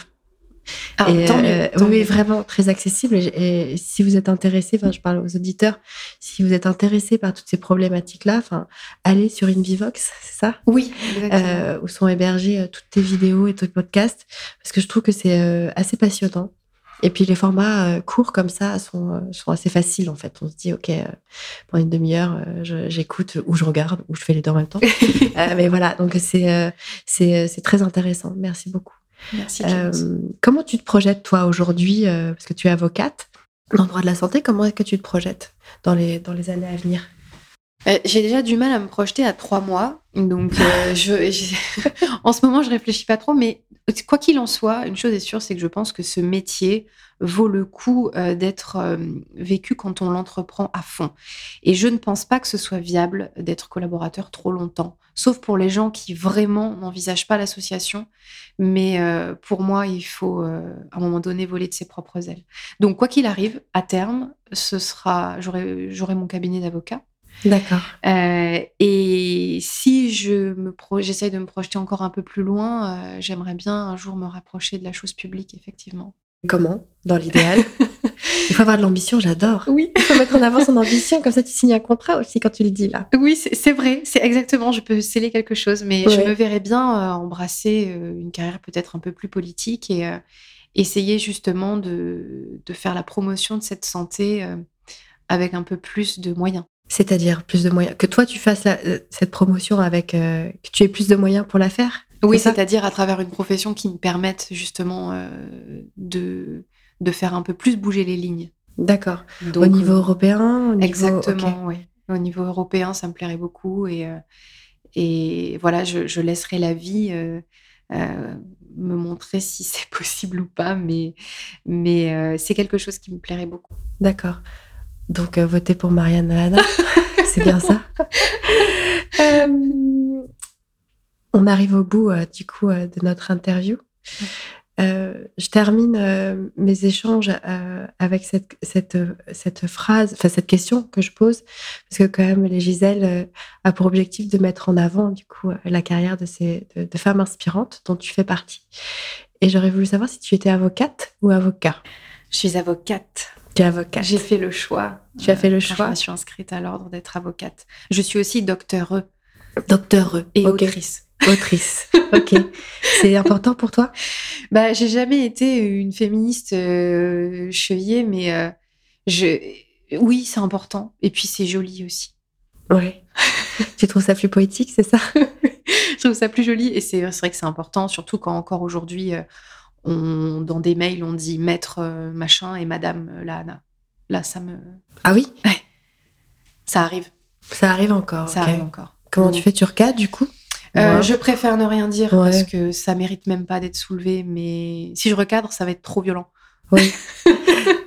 ah, euh, oui, vraiment très accessible. Et, si vous êtes intéressé, enfin, je parle aux auditeurs, si vous êtes intéressé par toutes ces problématiques-là, enfin, allez sur Invivox, c'est ça? Oui, euh, où sont hébergées euh, toutes tes vidéos et tes podcasts, parce que je trouve que c'est assez passionnant. Et puis les formats courts comme ça sont, sont assez faciles en fait. On se dit ok, pendant une demi-heure, j'écoute ou je regarde ou je fais les deux en même temps. mais voilà, donc c'est c'est très intéressant. Merci beaucoup. Merci. Euh, comment tu te projettes, toi, aujourd'hui, euh, parce que tu es avocate, dans le droit de la santé, comment est-ce que tu te projettes dans les, dans les années à venir? Euh, J'ai déjà du mal à me projeter à trois mois. Donc, je, en ce moment, je réfléchis pas trop, mais quoi qu'il en soit, une chose est sûre, c'est que je pense que ce métier vaut le coup euh, d'être euh, vécu quand on l'entreprend à fond. Et je ne pense pas que ce soit viable d'être collaborateur trop longtemps, sauf pour les gens qui vraiment n'envisagent pas l'association. Mais euh, pour moi, il faut à un moment donné voler de ses propres ailes. Donc, quoi qu'il arrive, à terme, ce sera, j'aurai mon cabinet d'avocat. D'accord. et si je me j'essaye de me projeter encore un peu plus loin, j'aimerais bien un jour me rapprocher de la chose publique, effectivement. Comment? Dans l'idéal? Il faut avoir de l'ambition, j'adore. Oui. Il faut mettre en avant son ambition, comme ça tu signes un contrat aussi quand tu le dis là. Oui, c'est vrai, c'est exactement, je peux sceller quelque chose, mais je me verrais bien euh, embrasser euh, une carrière peut-être un peu plus politique et euh, essayer justement de, de, faire la promotion de cette santé avec un peu plus de moyens. C'est-à-dire plus de moyens. Que toi, tu fasses cette promotion avec. que tu aies plus de moyens pour la faire oui, c'est-à-dire à travers une profession qui me permette justement euh, de, de faire un peu plus bouger les lignes. D'accord. Au niveau euh, européen Exactement, oui. Au niveau européen, ça me plairait beaucoup. Et, euh, et voilà, je, je, laisserai la vie me montrer si c'est possible ou pas, mais, mais euh, c'est quelque chose qui me plairait beaucoup. D'accord. Donc, voter pour Marianne Lahana, c'est bien ça. on arrive au bout, du coup, de notre interview. Euh, je termine euh, mes échanges euh, avec cette, cette, cette phrase, enfin cette question que je pose, parce que quand même, les Gisèle a pour objectif de mettre en avant du coup la carrière de ces de, femmes inspirantes dont tu fais partie. Et j'aurais voulu savoir si tu étais avocate ou avocat. Je suis avocate. Tu es avocate. J'ai fait le choix. Tu as fait le choix. Je suis inscrite à l'ordre d'être avocate. Je suis aussi docteur Docteur et autrice. Autrice. ok. C'est important pour toi? Bah, j'ai jamais été une féministe euh, chevillée, mais euh, je, oui, c'est important. Et puis c'est joli aussi. Ouais. tu trouves ça plus poétique, c'est ça? Je trouve ça plus joli et c'est vrai que c'est important, surtout quand encore aujourd'hui, euh, on, dans des mails, on dit maître machin et madame Lahana. Là, ça me. Ah oui? Ouais. Ça arrive. Ça arrive encore. Ça arrive encore. Comment tu fais Tu recades du coup? Euh, je préfère ne rien dire parce que ça mérite même pas d'être soulevé, mais si je recadre, ça va être trop violent. Oui.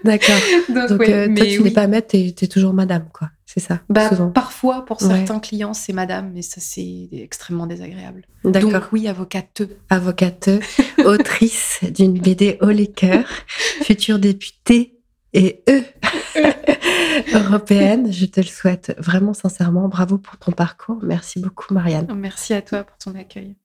D'accord. Donc, euh, toi, tu n'es pas maître, tu es, toujours madame, quoi. C'est ça. Bah, parfois, pour certains clients, c'est madame, mais ça, c'est extrêmement désagréable. D'accord. Donc, oui, avocate. Avocate, autrice d'une BD haut les cœurs, future députée et eux européenne. Je te le souhaite vraiment sincèrement. Bravo pour ton parcours. Merci beaucoup, Marianne. Merci à toi pour ton accueil.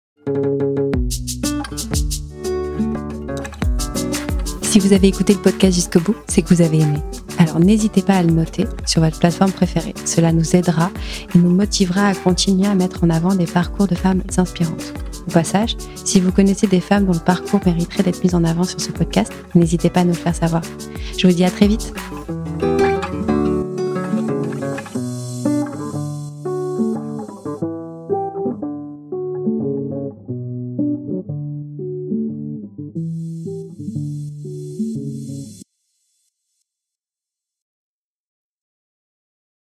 Si vous avez écouté le podcast jusqu'au bout, c'est que vous avez aimé. Alors n'hésitez pas à le noter sur votre plateforme préférée. Cela nous aidera et nous motivera à continuer à mettre en avant des parcours de femmes inspirantes. Au passage, si vous connaissez des femmes dont le parcours mériterait d'être mis en avant sur ce podcast, n'hésitez pas à nous le faire savoir. Je vous dis à très vite.